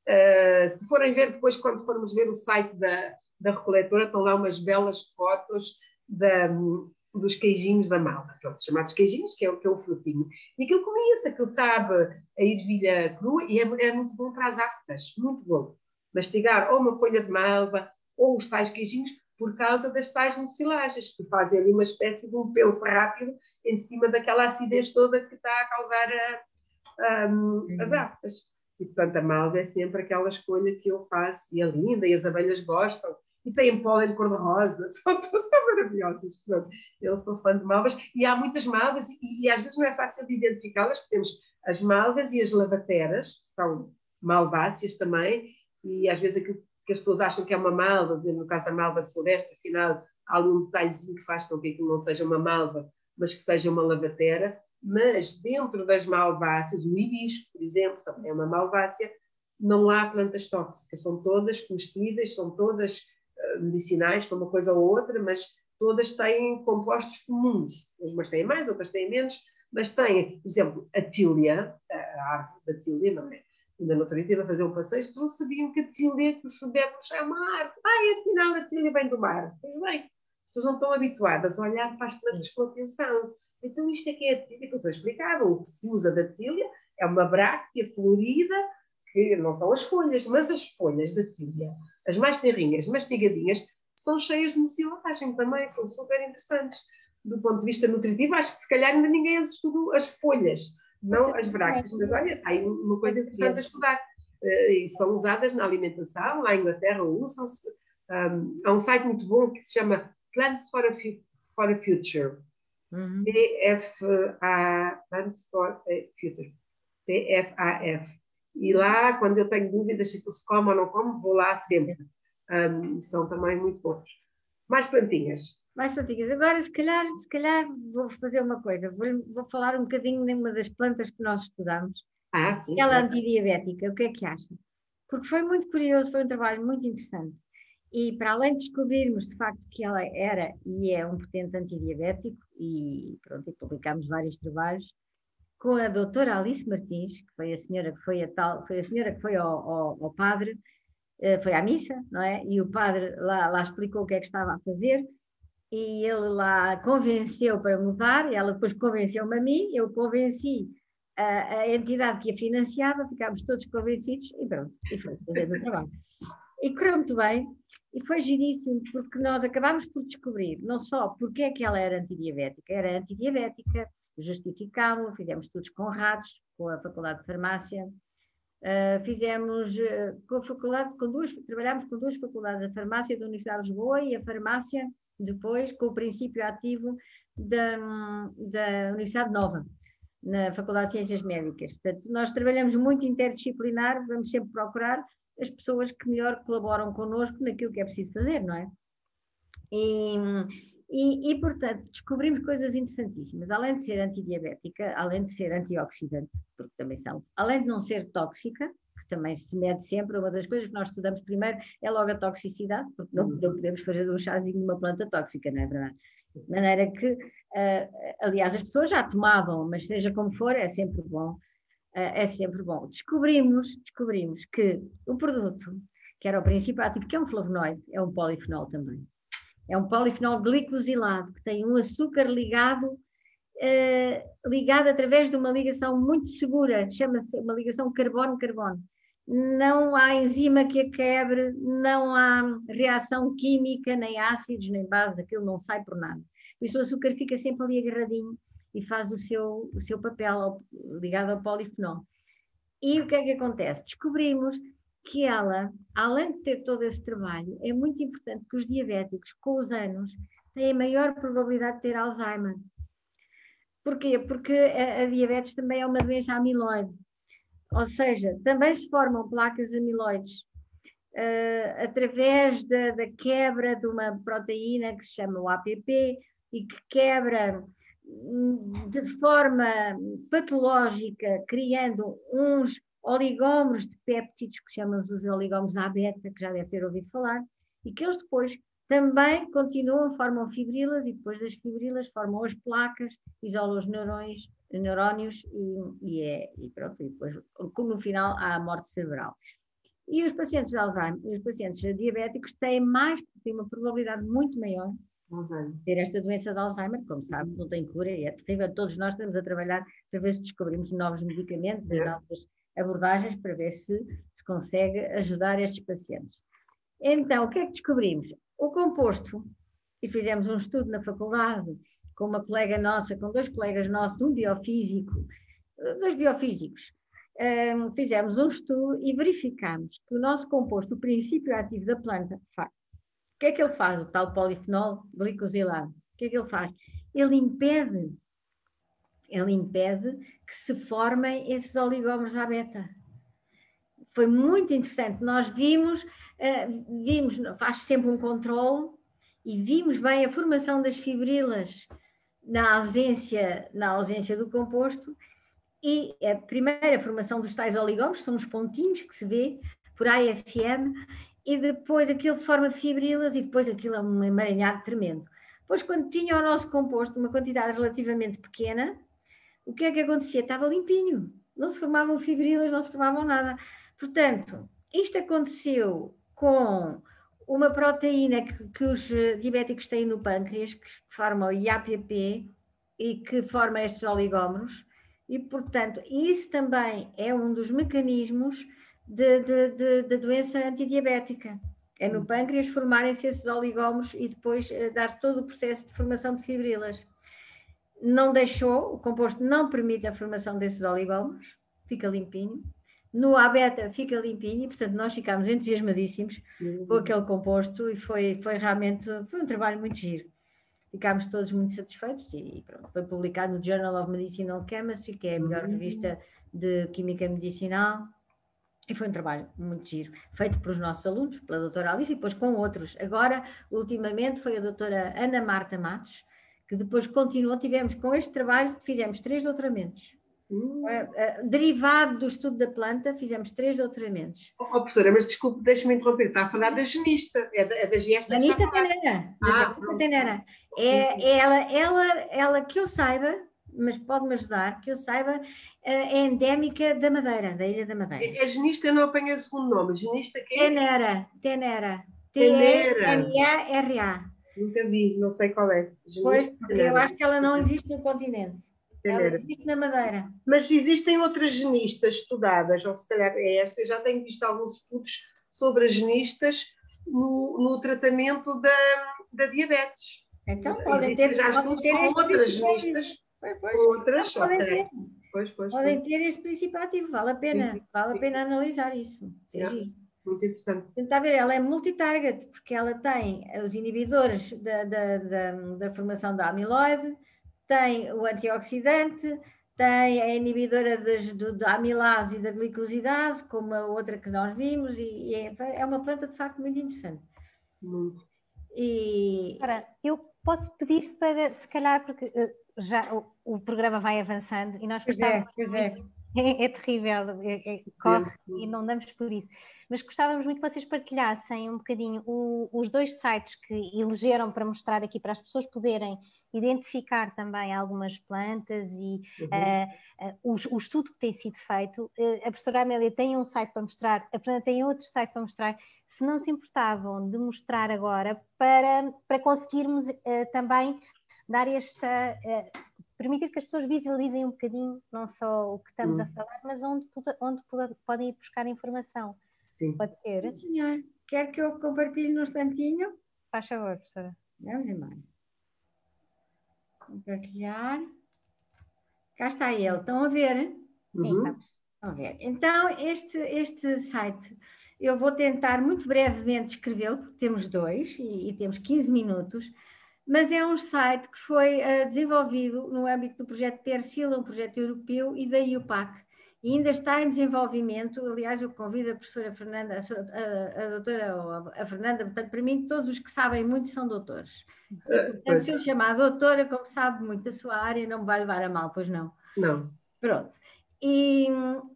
a, se forem ver depois, quando formos ver o site da, da recoletora, estão lá umas belas fotos da, dos queijinhos da malva, pronto, chamados queijinhos, que é, que é o frutinho. E aquilo comia-se, aquilo sabe a ervilha crua e é, é, muito bom para as aftas, muito bom. Mastigar ou uma folha de malva ou os tais queijinhos por causa das tais mucilagens, que fazem ali uma espécie de um pelo rápido em cima daquela acidez toda que está a causar a, um, as aftas. E, portanto, a malva é sempre aquela escolha que eu faço, e é linda, e as abelhas gostam, e têm pólen cor-de-rosa, são, são maravilhosas. Pronto, eu sou fã de malvas. E há muitas malvas e, e às vezes não é fácil de identificá-las, porque temos as malvas e as lavateras, que são malváceas também, e às vezes aquilo que as pessoas acham que é uma malva, no caso da malva silvestre, afinal há algum detalhezinho que faz com que aquilo não seja uma malva, mas que seja uma lavatera, mas dentro das malváceas, o hibisco, por exemplo, também é uma malvácea, não há plantas tóxicas, são todas comestíveis, são todas medicinais para uma coisa ou outra, mas todas têm compostos comuns. Umas têm mais, outras têm menos, mas têm, por exemplo, a tília, a árvore da tília, não é? Ainda no outro dia estive a fazer um passeio, as pessoas não sabiam que a tília que se bebe é uma árvore. Ai, afinal a tília vem do mar. Pois bem, as pessoas não estão habituadas a olhar para as plantas com atenção. Então isto é que é a tília, que eu sou explicava. O que se usa da tília é uma bráctea florida que não são as folhas, mas as folhas da tilha, as mais terrinhas, mastigadinhas, são cheias de mucilagem também, são super interessantes. Do ponto de vista nutritivo, acho que se calhar ainda ninguém estudou as folhas, não as brácteas, mas olha, há aí uma coisa interessante a estudar. Uh, e são usadas na alimentação, lá em Inglaterra usam-se. Um, há um site muito bom que se chama Plants for a, for a Future. Uhum. PFA, Plants for Future. PFAF. E lá, quando eu tenho dúvidas se se come ou não come, vou lá sempre. Um, são também muito bons. Mais plantinhas. Mais plantinhas. Agora, se calhar, se calhar vou fazer uma coisa. Vou, vou falar um bocadinho de uma das plantas que nós estudamos. Ah, sim. Aquela é. antidiabética. O que é que acha? Porque foi muito curioso, foi um trabalho muito interessante. E para além de descobrirmos de facto que ela era e é um potente antidiabético, e pronto, e publicámos vários trabalhos, com a doutora Alice Martins, que foi a senhora que foi a tal, foi a senhora que foi ao, ao, ao padre, eh, foi à missa, não é? E o padre lá, lá explicou o que é que estava a fazer, e ele lá convenceu para mudar, e ela depois convenceu-me a mim, eu convenci a, a, entidade que a financiava, ficámos todos convencidos, e pronto, e foi fazendo o trabalho. E correu muito bem, e foi giríssimo, porque nós acabámos por descobrir, não só porque é que ela era antidiabética, era antidiabética, justificámos, fizemos estudos com ratos, com a Faculdade de Farmácia, uh, fizemos uh, com a faculdade, com duas, trabalhámos com duas faculdades, a farmácia da Universidade de Lisboa e a farmácia depois com o princípio ativo da, da Universidade Nova, na Faculdade de Ciências Médicas. Portanto, nós trabalhamos muito interdisciplinar, vamos sempre procurar as pessoas que melhor colaboram connosco naquilo que é preciso fazer, não é? E, e, e, portanto, descobrimos coisas interessantíssimas. Além de ser antidiabética, além de ser antioxidante, porque também são, além de não ser tóxica, que também se mede sempre, uma das coisas que nós estudamos primeiro é logo a toxicidade, porque não, não podemos fazer um chazinho de uma planta tóxica, não é verdade? De maneira que, uh, aliás, as pessoas já tomavam, mas seja como for, é sempre bom. Uh, é sempre bom. Descobrimos, descobrimos que o produto, que era o princípio ativo, que é um flavonoide, é um polifenol também é um polifenol glicosilado, que tem um açúcar ligado, eh, ligado através de uma ligação muito segura, chama-se uma ligação carbono-carbono. não há enzima que a quebre, não há reação química, nem ácidos, nem bases, aquilo não sai por nada. Por isso o açúcar fica sempre ali agarradinho e faz o seu, o seu papel ligado ao polifenol. E o que é que acontece? Descobrimos que ela, além de ter todo esse trabalho, é muito importante que os diabéticos, com os anos, têm maior probabilidade de ter Alzheimer. Porquê? Porque a, a diabetes também é uma doença amiloide. Ou seja, também se formam placas amiloides uh, através da, da, quebra de uma proteína que se chama o APP e que quebra de forma patológica, criando uns oligómeros de péptidos, que chamamos os oligómeros A-beta, que já deve ter ouvido falar, e que eles depois também continuam, formam fibrilas e depois das fibrilas formam as placas, isolam os neurões, neurónios e, e, é, e pronto, e depois no final há a morte cerebral. E os pacientes de Alzheimer, os pacientes diabéticos têm mais, têm uma probabilidade muito maior ter esta doença de Alzheimer, como sabe, não tem cura e é terrível. Todos nós estamos a trabalhar para ver se descobrimos novos medicamentos e novas abordagens para ver se se consegue ajudar estes pacientes. Então, o que é que descobrimos? O composto, e fizemos um estudo na faculdade com uma colega nossa, com dois colegas nossos, um biofísico, dois biofísicos, um, fizemos um estudo e verificamos que o nosso composto, o princípio ativo da planta, faz. O que é que ele faz, o tal polifenol glicosilado? O que é que ele faz? Ele impede, ele impede que se formem esses oligómeros à beta. Foi muito interessante. Nós vimos uh, vimos, faz sempre um controle e vimos bem a formação das fibrilas na ausência, na ausência do composto e a primeira formação dos tais oligómeros, são os pontinhos que se vê por AFM, e depois aquilo forma fibrilas e depois aquilo é um emaranhado tremendo. Depois, quando tinha o nosso composto uma quantidade relativamente pequena, o que é que acontecia? Estava limpinho, não se formavam fibrilas, não se formavam nada. Portanto, isto aconteceu com uma proteína que, que, os diabéticos têm no pâncreas, que forma o IAPP e que forma estes oligómeros, e, portanto, isso também é um dos mecanismos da doença antidiabética. É no pâncreas formarem-se esses oligómeros e depois uh, dar todo o processo de formação de fibrilas. Não deixou, o composto não permite a formação desses oligómeros, fica limpinho, no A-beta fica limpinho, e, portanto nós ficámos entusiasmadíssimos uhum. com aquele composto e foi, foi realmente foi um trabalho muito giro. Ficámos todos muito satisfeitos e pronto, foi publicado no Journal of Medicinal Chemistry, que é a melhor uhum. revista de Química Medicinal, e foi um trabalho muito giro, feito pelos nossos alunos, pela doutora Alice e depois com outros. Agora, ultimamente, foi a doutora Ana Marta Matos, que depois continuou, tivemos com este trabalho, fizemos três doutoramentos Uh, uh, derivado do estudo da planta, fizemos três doutoramentos. Oh, oh professora, mas desculpe, deixe-me interromper, está a falar da genista, é da, é da gesta. Genista tenera, ah, tenera. É, é ela, ela, ela que eu saiba, mas pode-me ajudar, que eu saiba, é endémica da Madeira, da Ilha da Madeira. A, a genista não apanha o segundo nome, genista que é? Tenera, Tenera. T-E-N-A-R-A. Nunca vi, não sei qual é. Genista pois, porque eu acho que ela não existe no continente. Ela existe na Madeira. Mas existem outras genistas estudadas, ou se calhar é esta, eu já tenho visto alguns estudos sobre as genistas no, no tratamento da, da diabetes. Então, podem ter, já estudos com outras genistas. Pois, pois. Outras, podem, ter. Pois, pois, podem pois. ter este princípio ativo, vale a pena, sim, vale sim. a pena analisar isso. Muito interessante. Está a ver, ela é multitarget, porque ela tem os inibidores da, da, da, da formação da amiloide, tem o antioxidante, tem a inibidora das, do, da amilase e da glicosidase, como a outra que nós vimos, e, e é, é, uma planta de facto muito interessante. Muito. E... Ora, eu posso pedir para, se calhar, porque uh, já o, o, programa vai avançando e nós gostávamos. É, é. É, é, terrível, é, é, corre e não damos por isso mas gostávamos muito que vocês partilhassem um bocadinho o, os dois sites que elegeram para mostrar aqui para as pessoas poderem identificar também algumas plantas e uhum. uh, uh, o, o, estudo que tem sido feito. Uh, a professora Amélia tem um site para mostrar, a Fernanda tem outro site para mostrar. Se não se importavam de mostrar agora para, para conseguirmos também dar esta permitir que as pessoas visualizem um bocadinho, não só o que estamos Hum. a falar, mas onde, onde podem ir buscar informação. Sim. Pode ser? Sim, senhor. Quer que eu compartilhe num instantinho? Faz favor, professora. Vamos embora. Compartilhar. Cá está ele. Estão a ver? Sim, Uhum. vamos. A ver. Então, este, este site, eu vou tentar muito brevemente descrevê-lo, porque temos dois e, e temos 15 minutos, mas é um site que foi eh, desenvolvido no âmbito do projeto Persila, um projeto europeu, e da IUPAC. E ainda está em desenvolvimento. Aliás, eu convido a professora Fernanda, a, sua- a, a doutora, ou a, a Fernanda, portanto, para mim, todos os que sabem muito são doutores. Ah, Portanto, pois, se eu chamar doutora, como sabe muito da sua área, não me vai levar a mal, pois não. não. Pronto. E,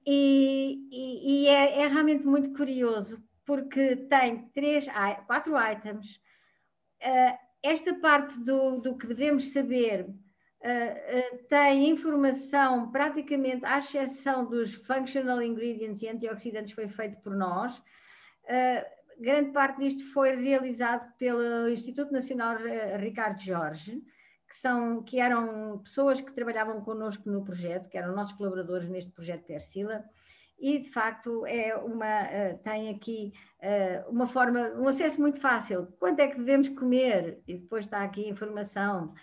e- e- e é, é realmente muito curioso, porque tem três, quatro items. Ah, esta parte do, do que devemos saber ah, ah, tem informação praticamente, à exceção dos functional ingredients e antioxidantes, foi feito por nós. Ah, grande parte disto foi realizado pelo Instituto Nacional Ricardo Jorge, que, são, que eram pessoas que trabalhavam connosco no projeto, que eram nossos colaboradores neste projeto Persila, e de facto é uma, eh, tem aqui eh, uma forma, um acesso muito fácil. Quanto é que devemos comer? E depois está aqui informação.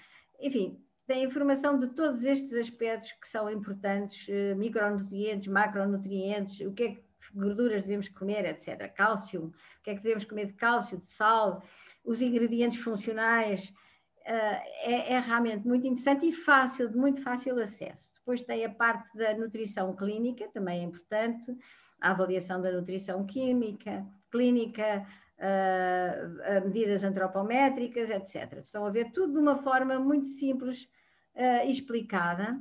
Enfim, tem informação de todos estes aspectos que são importantes, eh, micronutrientes, macronutrientes, o que é que gorduras devemos comer, etc. Cálcio, o que é que devemos comer de cálcio, de sal, os ingredientes funcionais, é, é realmente muito interessante e fácil, de muito fácil acesso. Depois tem a parte da nutrição clínica, também é importante, a avaliação da nutrição química, clínica, eh, medidas antropométricas, etc. Estão a ver tudo de uma forma muito simples e explicada.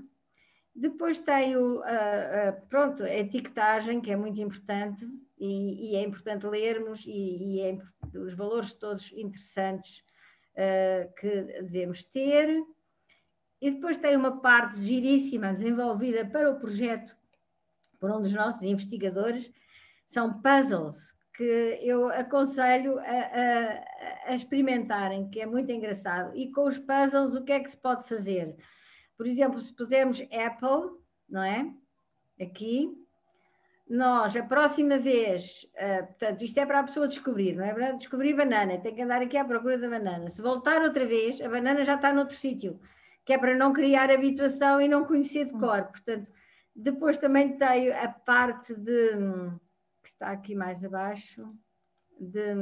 Depois tem o, a- pronto, a etiquetagem, que é muito importante, e, e é importante lermos, e, e é os valores todos interessantes que devemos ter. E depois tem uma parte giríssima desenvolvida para o projeto por um dos nossos investigadores, são puzzles que eu aconselho a, a- a experimentarem, que é muito engraçado. E com os puzzles, o que é que se pode fazer? Por exemplo, se pusermos Apple, não é? Aqui, nós, a próxima vez, ah, portanto, isto é para a pessoa descobrir, não é para descobrir banana, tem que andar aqui à procura da banana. Se voltar outra vez, a banana já está noutro sítio, que é para não criar habituação e não conhecer de cor. Portanto, depois também tenho a parte de, que está aqui mais abaixo, de,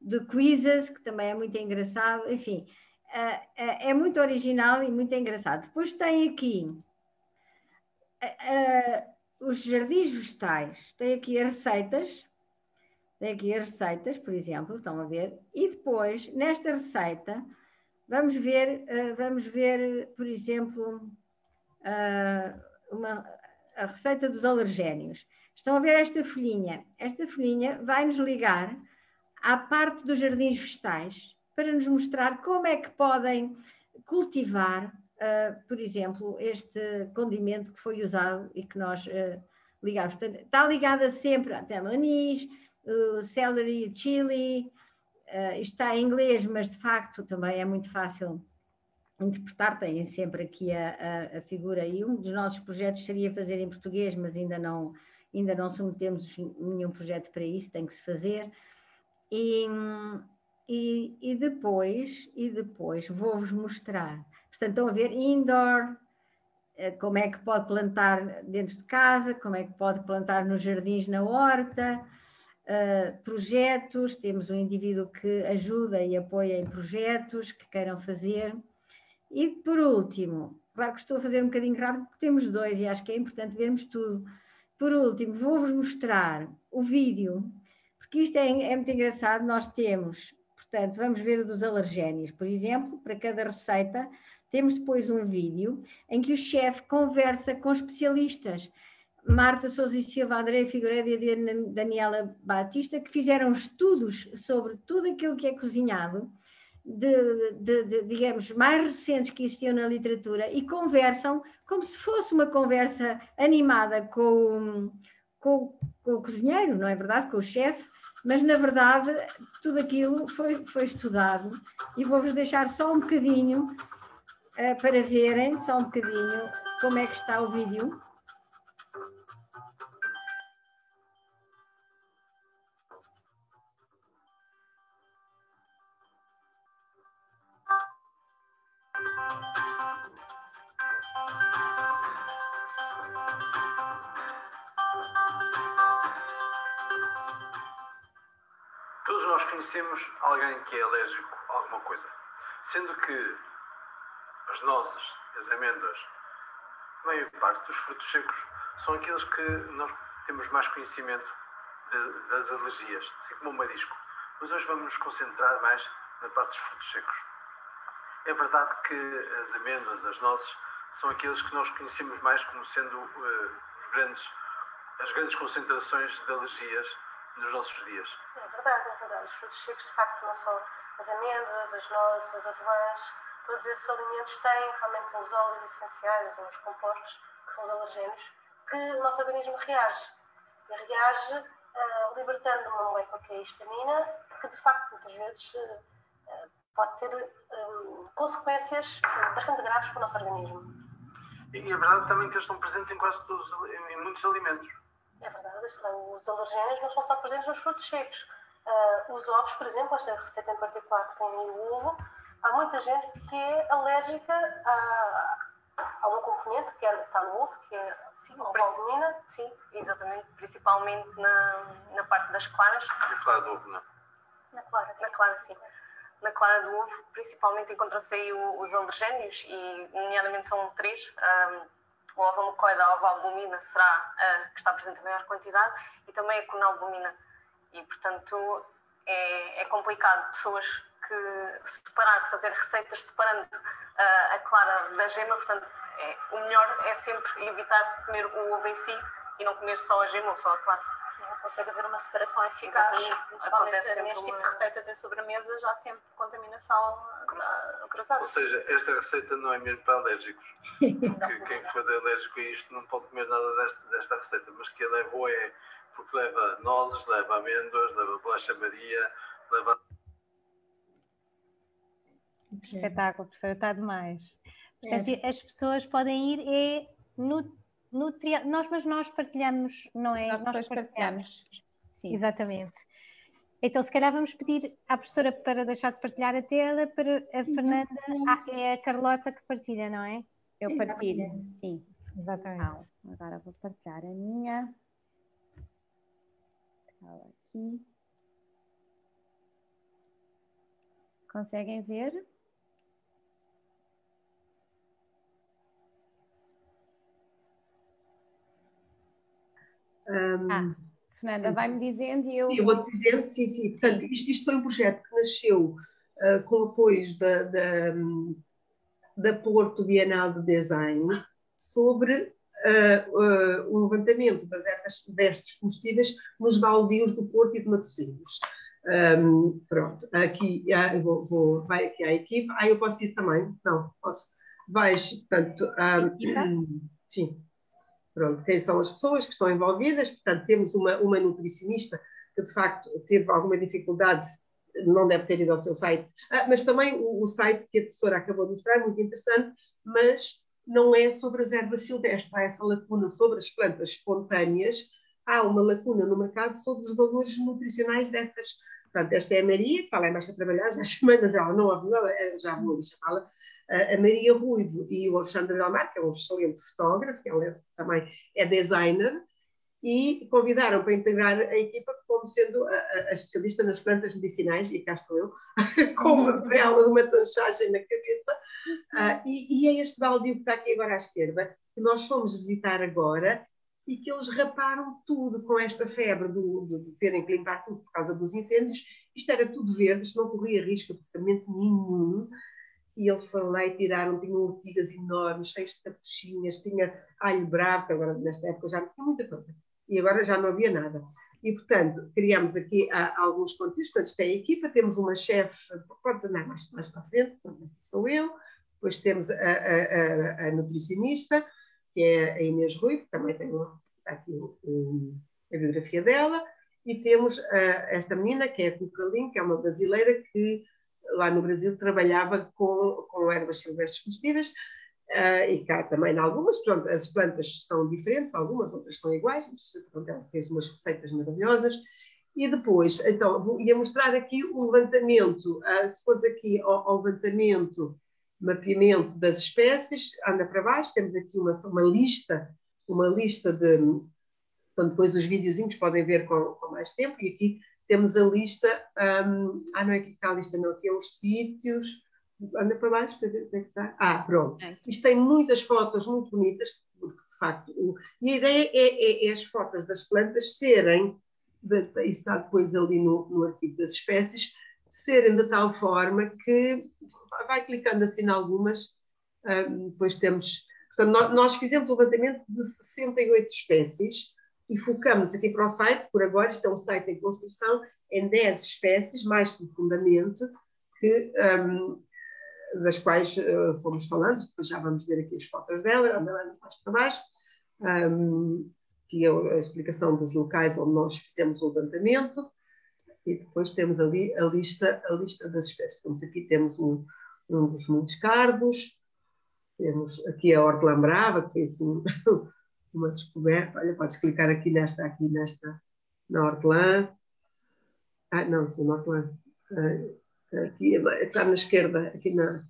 de quizzes, que também é muito engraçado, enfim, é muito original e muito engraçado. Depois tem aqui os jardins vegetais, tem aqui as receitas, tem aqui as receitas, por exemplo, estão a ver, e depois, nesta receita, vamos ver, ah, vamos ver, por exemplo, ah, uma, a receita dos alergénios. Estão a ver esta folhinha? Esta folhinha vai nos ligar à parte dos jardins vegetais para nos mostrar como é que podem cultivar, ah, por exemplo, este condimento que foi usado e que nós ah, ligamos. Está ligada sempre até o anis, o celery, o chili, isto está em inglês, mas de facto também é muito fácil interpretar, têm sempre aqui a, a, a figura e um dos nossos projetos seria fazer em português, mas ainda não, ainda não submetemos nenhum projeto para isso, tem que se fazer. E, e, e depois, e depois vou-vos mostrar. Portanto, estão a ver indoor, eh, como é que pode plantar dentro de casa, como é que pode plantar nos jardins, na horta, uh, projetos, temos um indivíduo que ajuda e apoia em projetos que queiram fazer. E por último, claro que estou a fazer um bocadinho rápido porque temos dois e acho que é importante vermos tudo. Por último, vou-vos mostrar o vídeo, porque isto é, é, muito engraçado. Nós temos, portanto, vamos ver o dos alergénios, por exemplo, para cada receita, temos depois um vídeo em que o chefe conversa com especialistas. Marta Souza e Silva, André Figueiredo e Daniela Batista, que fizeram estudos sobre tudo aquilo que é cozinhado de, de, de, digamos, mais recentes que existiam na literatura e conversam como se fosse uma conversa animada com, com, com o cozinheiro, não é verdade? Com o chefe, mas na verdade tudo aquilo foi, foi estudado e vou-vos deixar só um bocadinho uh, para verem só um bocadinho como é que está o vídeo. Conhecemos alguém que é alérgico a alguma coisa, sendo que as nozes, as amêndoas, a maior parte dos frutos secos são aqueles que nós temos mais conhecimento de, das alergias, assim como o marisco. Mas hoje vamos nos concentrar mais na parte dos frutos secos. É verdade que as amêndoas, as nozes, são aqueles que nós conhecemos mais como sendo uh, grandes, as grandes concentrações de alergias nos nossos dias. É verdade, é verdade. Os frutos secos, de facto, não são as amêndoas, as nozes, as avelãs, todos esses alimentos têm realmente uns óleos essenciais, uns compostos, que são os alergénios, que o nosso organismo reage. E reage uh, libertando uma molécula que é a histamina, que de facto muitas vezes uh, pode ter consequências bastante graves para o nosso organismo. E é verdade também que eles estão presentes em quase todos, em muitos alimentos. É verdade, os alergénios não são só presentes nos frutos secos. Uh, os ovos, por exemplo, esta receita em particular que tem o ovo, há muita gente que é alérgica a, a um componente que é, está no ovo, que é sim, a albumina. Sim, exatamente, principalmente na, na parte das claras. Na clara do ovo, não? Na clara, sim. Na clara, sim. Na clara do ovo, principalmente encontram-se aí os alergénios, e nomeadamente são três. Um, ah, o ovomucoide, a ovalbumina será a que está presente em maior quantidade e também a conalbumina. E, portanto, é, é complicado pessoas que separar, fazer receitas separando uh, a clara da gema, portanto, é, o melhor é sempre evitar comer o ovo em si e não comer só a gema ou só a clara consegue haver uma separação eficaz, principalmente neste tipo de receitas em sobremesa, já sempre contaminação cruzada. Ou seja, esta receita não é mesmo para alérgicos. Porque quem for alérgico a isto não pode comer nada desta, desta receita, mas que ela é boa é porque leva nozes, leva amêndoas, leva bolacha Maria, leva. Espetáculo, professora, está demais. Portanto, é. as pessoas podem ir é no Nutria... Nós, mas nós partilhamos, não é? Nós, nós partilhamos. partilhamos. Sim. Exatamente. Então, se calhar vamos pedir à professora para deixar de partilhar a tela, para a. Fernanda, ah, é a Carlota que partilha, não é? Eu partilho, sim. Exatamente. Então, agora vou partilhar a minha. Aqui. Conseguem ver? Um, ah, Fernanda, vai-me dizendo e eu. Eu vou-te dizendo, sim, sim. Portanto, isto, isto, foi um projeto que nasceu uh, com apoios da, da, da Porto Bienal de Design sobre uh, uh, o levantamento das ervas destes combustíveis nos baldios do Porto e de Matosinhos. Um, pronto, aqui vou, vou, vai aqui à equipe. Ah, eu posso ir também? Não, posso. Vais, portanto, um, sim. Pronto, quem são as pessoas que estão envolvidas? Portanto, temos uma, uma nutricionista que de facto teve alguma dificuldade, não deve ter ido ao seu site, ah, mas também o, o, site que a professora acabou de mostrar, muito interessante, mas não é sobre as ervas silvestres, há essa lacuna sobre as plantas espontâneas, há uma lacuna no mercado sobre os valores nutricionais dessas. Portanto, esta é a Maria, que fala mais a trabalhar já há semanas, ela não ouviu, já vou chamá-la, a Maria Ruivo e o Alexandre Delmar, que é um excelente fotógrafo, que é, também é designer, e convidaram para integrar a equipa como sendo a, a, especialista nas plantas medicinais, e cá estou eu, com uma vela de uma tanchagem na cabeça, uh, e, e, é este baldio que está aqui agora à esquerda, que nós fomos visitar agora, e que eles raparam tudo com esta febre do, de, de terem que limpar tudo por causa dos incêndios. Isto era tudo verde, isto não corria risco absolutamente nenhum e eles foram lá e tiraram, tinham ortigas enormes, cheias de capuchinhas, tinha alho bravo, que agora nesta época já não tinha muita coisa, e agora já não havia nada. E, portanto, criamos aqui ah, alguns conteúdos, portanto, isto é a equipa, temos uma chefe, pode andar mais, mais para frente, sou eu, depois temos a, a, a, a, nutricionista, que é a Inês Rui, que também tem aqui um, a biografia dela, e temos esta menina, que é a Cuca Lin, que é uma brasileira que lá no Brasil trabalhava com, com ervas silvestres comestíveis, uh, e cá também em algumas, pronto, as plantas são diferentes, algumas, outras são iguais, mas pronto, ela fez umas receitas maravilhosas. E depois, então, vou, ia mostrar aqui o levantamento, uh, se fosse aqui ao, ao, levantamento, mapeamento das espécies, anda para baixo, temos aqui uma, uma lista, uma lista de, então depois os videozinhos podem ver com, com mais tempo, e aqui temos a lista, um, ah não é aqui que está a lista não, aqui é os sítios, anda para baixo para ver onde é que está. Ah, pronto. É. Isto tem muitas fotos muito bonitas, porque de facto. O, e a ideia é, é, é, as fotos das plantas serem, de, isso está depois ali no, no arquivo das espécies, serem de tal forma que vai clicando assim em algumas, um, depois temos. Portanto, nós, nós fizemos o levantamento de 68 espécies e focamos aqui para o site, por agora, isto é um site em construção, em 10 espécies, mais profundamente, que um, das quais uh, fomos falando, depois já vamos ver aqui as fotos dela, andando mais para baixo, um, que é a explicação dos locais onde nós fizemos o levantamento, e depois temos ali a lista, a lista das espécies. Temos aqui temos um, um dos muitos cardos, temos aqui a hortelã brava, que foi assim uma descoberta. Olha, podes clicar aqui nesta, aqui nesta, na hortelã. Ah, não, isso é na hortelã. Uh, Aqui está na esquerda, aqui na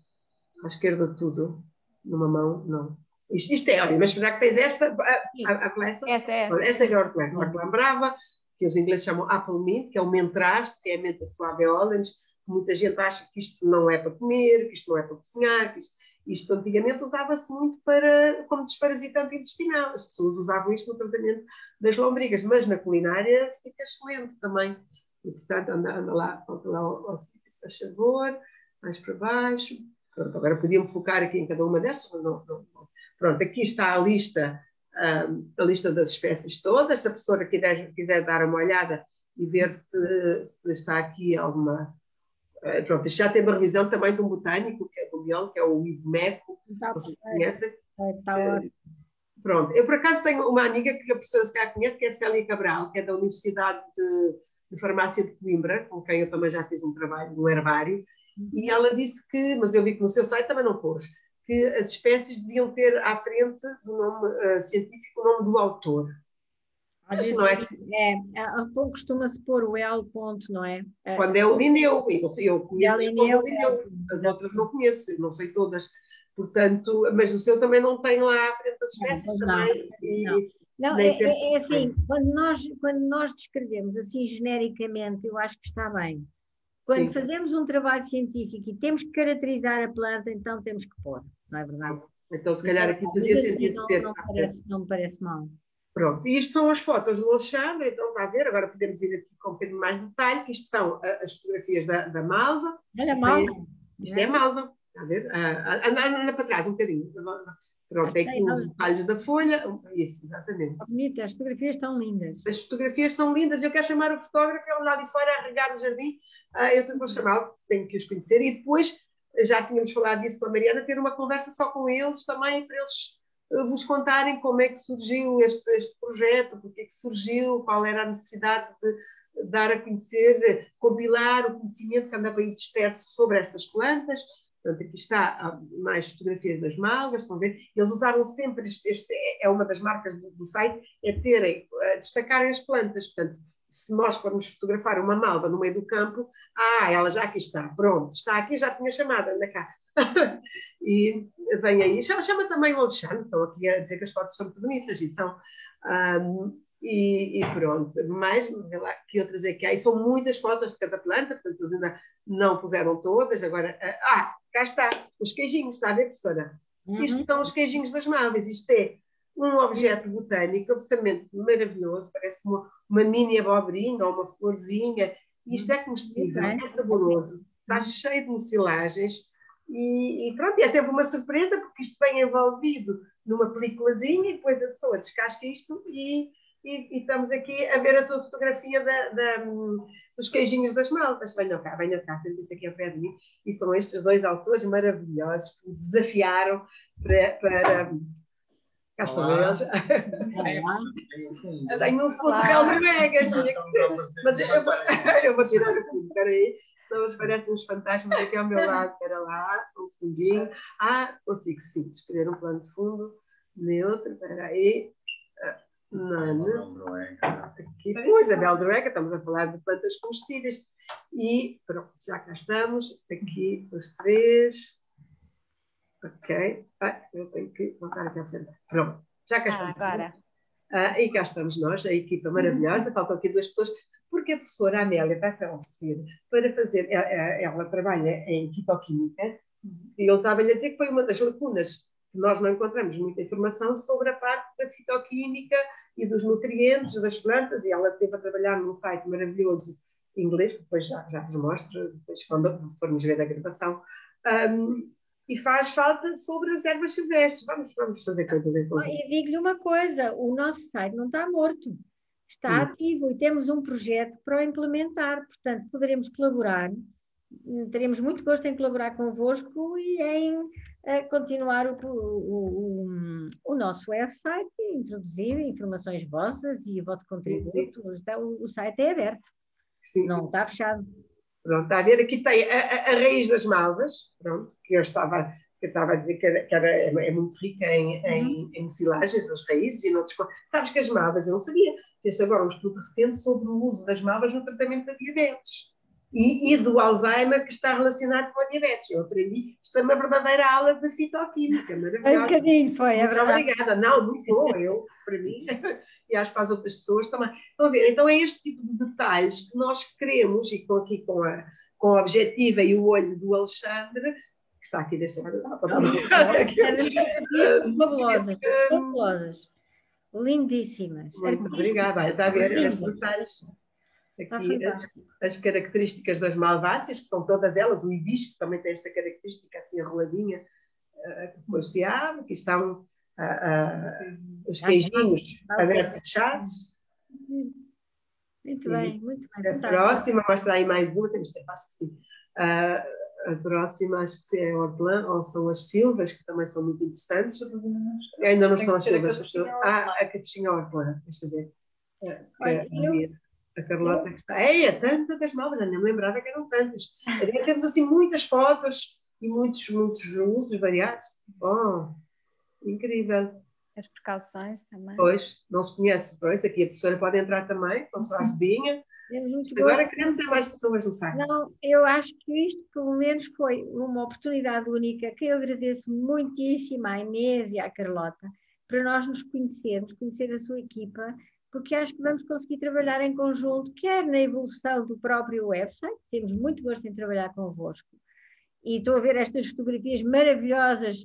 à esquerda de tudo, numa mão, não. Isto, isto é, olha, mas já que tens esta, a, a, coleção, esta é esta. esta é a hortelã, a hortelã brava, que os ingleses chamam apple mint, que é o mentraste, que é a menta suave orange, muita gente acha que isto não é para comer, que isto não é para cozinhar, que isto, isto antigamente usava-se muito para, como desparasitante intestinal. As pessoas usavam isto no tratamento das lombrigas, mas na culinária fica excelente também. E, portanto, anda, anda lá, volta lá ao, ao sítio, se faz favor, mais para baixo. Pronto, agora podíamos focar aqui em cada uma destas, mas não, não, não. Pronto, aqui está a lista, um, a lista das espécies todas. Se a pessoa quiser, quiser dar uma olhada e ver se, se está aqui alguma. Uh, pronto, já tem uma revisão também de um botânico, que é do biólogo, que é o Ivo Meco, tá, vocês conhecem. Uh, Pronto, eu por acaso tenho uma amiga que a professora se calhar conhece, que é a Célia Cabral, que é da Universidade de de farmácia de Coimbra, com quem eu também já fiz um trabalho no herbário, e ela disse que, mas eu vi que no seu site também não pôs, que as espécies deviam ter à frente do nome uh, científico o nome do autor. Mas não é, assim. é, é costuma-se pôr o L ponto, não é? é. Quando é o Linneu, eu conheço Linneu, Linneu, as outras não conheço, não sei todas. Portanto, mas o seu também não tem lá à frente as espécies não, também. Não, e, não. Não, é, é, é, assim, quando nós, quando nós descrevemos assim genericamente, eu acho que está bem. Quando Sim. fazemos um trabalho científico e temos que caracterizar a planta, então temos que pôr, não é verdade? Então, se calhar aqui fazia assim, sentido não, ter. Não, parece, não me parece mal. Pronto, e isto são as fotos do Alexandre, então está a ver, agora podemos ir aqui com um bocadinho mais detalhe, que isto são as fotografias da, da Malva. Olha a Malva. Isto é, a Malva, está a ver? Anda, anda para trás um bocadinho. Pronto, tem aqui os detalhes da folha. Isso, exatamente. Bonita, as fotografias estão lindas. As fotografias são lindas. Eu quero chamar o fotógrafo, ele lá de fora a regar o jardim. Uh, eu vou chamá-lo, tenho que os conhecer. E depois, já tínhamos falado disso com a Mariana, ter uma conversa só com eles também, para eles vos contarem como é que surgiu este, este projeto, porque é que surgiu, qual era a necessidade de dar a conhecer, compilar o conhecimento que andava aí disperso sobre estas plantas Portanto, aqui está mais fotografias das malvas, estão a ver? Eles usaram sempre, este, este é uma das marcas do, do site, é terem, uh, destacarem as plantas. Portanto, se nós formos fotografar uma malva no meio do campo, ah, ela já aqui está, pronto, está aqui, já tinha chamado, anda cá. e vem aí, chama, chama também o Alexandre, estão aqui a dizer que as fotos são muito bonitas e são. Um, e, e, pronto, mais lá, que outras é que há, e são muitas fotos de cada planta, portanto eles ainda não puseram todas, agora, ah, cá está, os queijinhos, está a ver, professora? Uhum. Isto são os queijinhos das malvas, isto é um objeto botânico absolutamente maravilhoso, parece uma, uma mini abobrinha ou uma florzinha, e isto é comestível, uhum. é saboroso, está cheio de mucilagens, e, e, pronto, é sempre uma surpresa, porque isto vem envolvido numa películazinha, e depois a pessoa descasca isto e, e, e estamos aqui a ver a tua fotografia da, da dos queijinhos das maltas. Venham cá, venham cá, sentem-se aqui ao pé de mim. E são estes dois autores maravilhosos que me desafiaram para. para Cá estão eles. Tenho um fundo de Vegas. Mas eu vou, eu vou tirar o fundo, espera aí. Não, eles parecem uns fantasmas aqui ao meu lado. Espera lá, só um segundinho. Ah, consigo sim, escolher um plano de fundo neutro. Espera aí. Nano. Aqui, pois, a Beldreca, estamos a falar de plantas comestíveis. E pronto, já cá estamos. Aqui os três. Ok. Ah, eu tenho que voltar aqui a apresentar. Pronto, já cá estamos. Ah, agora. Ah, e cá estamos nós, a equipa maravilhosa. Faltam aqui duas pessoas, porque a professora Amélia está-se a oferecer para fazer. Ela, ela trabalha em fitoquímica e eu estava-lhe a dizer que foi uma das lacunas que nós não encontramos muita informação sobre a parte da fitoquímica e dos nutrientes das plantas, e ela teve a trabalhar num site maravilhoso em inglês, que depois já, já vos mostro, depois quando formos ver a gravação. Um, e faz falta sobre as ervas silvestres. Vamos, vamos fazer coisas em conjunto. E digo-lhe uma coisa: o nosso site não está morto, está Hum. ativo e temos um projeto para o implementar. Portanto, poderemos colaborar. Teremos muito gosto em colaborar convosco e em eh, continuar o, o, o, o nosso website e introduzir informações vossas e o vosso contributo. Então, o, site é aberto, Sim. não está fechado. Pronto, está a ver? Aqui tem a, a- a raiz das malvas, pronto, que eu estava, que eu estava a dizer que, era, que era- é, é muito rica em, em, em mucilagens, as raízes e noutros. co- Sabes que as malvas, eu não sabia, fez agora um estudo recente sobre o uso das malvas no tratamento da diabetes. E, e do Alzheimer que está relacionado com a diabetes. Eu aprendi, isto é uma verdadeira aula de fitoquímica, É um maravilhosa. bocadinho, foi, é Muito verdade. obrigada. Não, muito boa. Eu, para mim, e acho que para as outras pessoas também. Estão a ver? Então é este tipo de detalhes que nós queremos, e com aqui com a, com a objetiva e o olho do Alexandre, que está aqui deste lado. Ah, pode Fabulosas, fabulosas, lindíssimas. Muito obrigada. Está a ver estes detalhes. Aqui, as, as características das malváceas, que são todas elas, o hibisco também tem esta característica assim arroladinha, eh, que depois se abre, aqui estão ah, ah, os queijinhos abertos e fechados. Muito bem, muito bem. A próxima, mostra aí mais uma, temos tempo, acho que sim. Ah, a próxima, acho que é a hortelã, ou são as silvas, que também são muito interessantes. Ainda não estão as silvas. Ah, a capuchinha hortelã, deixa eu ver. Olha, é a Maria- a Carlota que está. Ei, é tanta das malvas, nem me lembrava que eram tantas. Temos assim muitas fotos e muitos, muitos usos variados. Bom, incrível. As precauções também. Pois, não se conhece, pois. Aqui a professora pode entrar também, com a sua ajudinha. Agora gosto. queremos é mais pessoas no site. Não, eu acho que isto, pelo menos, foi uma oportunidade única que eu agradeço muitíssimo à Inês e à Carlota para nós nos conhecermos, conhecer a sua equipa, porque acho que vamos conseguir trabalhar em conjunto, quer na evolução do próprio website, temos muito gosto em trabalhar convosco, e estou a ver estas fotografias maravilhosas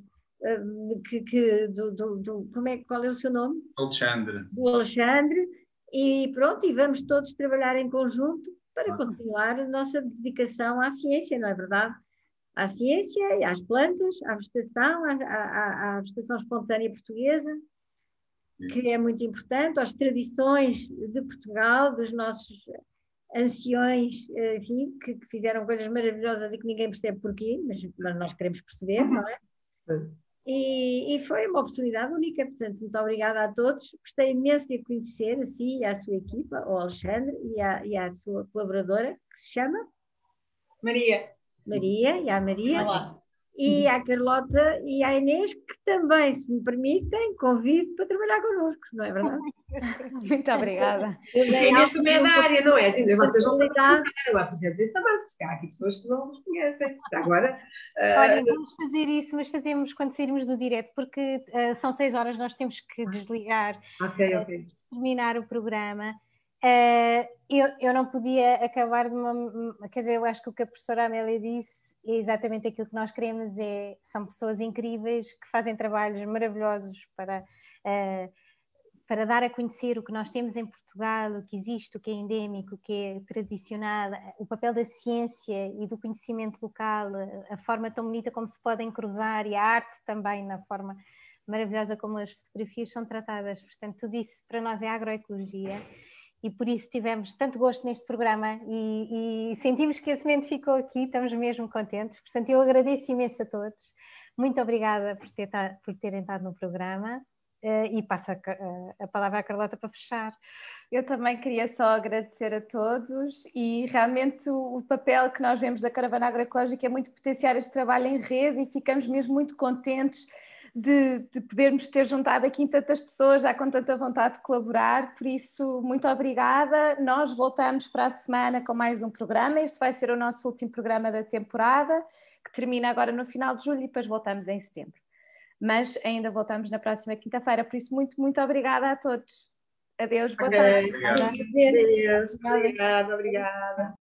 eh, que, que- do, do- do- como é, qual é o seu nome? Alexandre. do Alexandre, e pronto, e vamos todos trabalhar em conjunto para continuar a nossa dedicação à ciência, não é verdade? À ciência e às plantas, à vegetação, à, à- à vegetação espontânea portuguesa, Sim. que é muito importante, às tradições de Portugal, dos nossos anciões, eh, enfim, que, que fizeram coisas maravilhosas e que ninguém percebe porquê, mas, mas nós queremos perceber, não é? Sim. E, e foi uma oportunidade única, portanto, muito obrigada a todos. Gostei imenso de a conhecer, a si e à sua equipa, ao Alexandre e à, e à sua colaboradora, que se chama Maria. Maria, e à Maria, Olá. E à Carlota e à Inês, que também, se me permitem, convido para trabalhar connosco, não é verdade? Muito obrigada. E Inês também é da área, não é? Assim, vocês não sabem eu apresento isso também, porque há aqui pessoas que não nos conhecem. Agora, Olha, vamos fazer isso, mas fazemos quando sairmos do direto, porque ah, são seis horas, nós temos que desligar, ok, ok. terminar o programa. Ah, eu, eu não podia acabar de uma. Quer dizer, eu acho que o que a professora Amélia disse é exatamente aquilo que nós queremos: é, são pessoas incríveis que fazem trabalhos maravilhosos para. ah, para dar a conhecer o que nós temos em Portugal, o que existe, o que é endémico, o que é tradicional, o papel da ciência e do conhecimento local, a forma tão bonita como se podem cruzar e a arte também na forma maravilhosa como as fotografias são tratadas. Portanto, tudo isso para nós é agroecologia e por isso tivemos tanto gosto neste programa e, e sentimos que a semente ficou aqui, estamos mesmo contentes. Portanto, eu agradeço imenso a todos. Muito obrigada por, ter, por terem estado no programa. Uh, e passo a, a, a, palavra à Carlota para fechar. Eu também queria só agradecer a todos e realmente o, papel que nós vemos da Caravana Agroecológica é muito potenciar este trabalho em rede e ficamos mesmo muito contentes de, de, podermos ter juntado aqui tantas pessoas já com tanta vontade de colaborar. Por isso, muito obrigada. Nós voltamos para a semana com mais um programa. Este vai ser o nosso último programa da temporada, que termina agora no final de julho e depois voltamos em setembro. Mas ainda voltamos na próxima quinta-feira. Por isso, muito, muito obrigada a todos. Adeus, boa tarde. Adeus, obrigada, obrigada.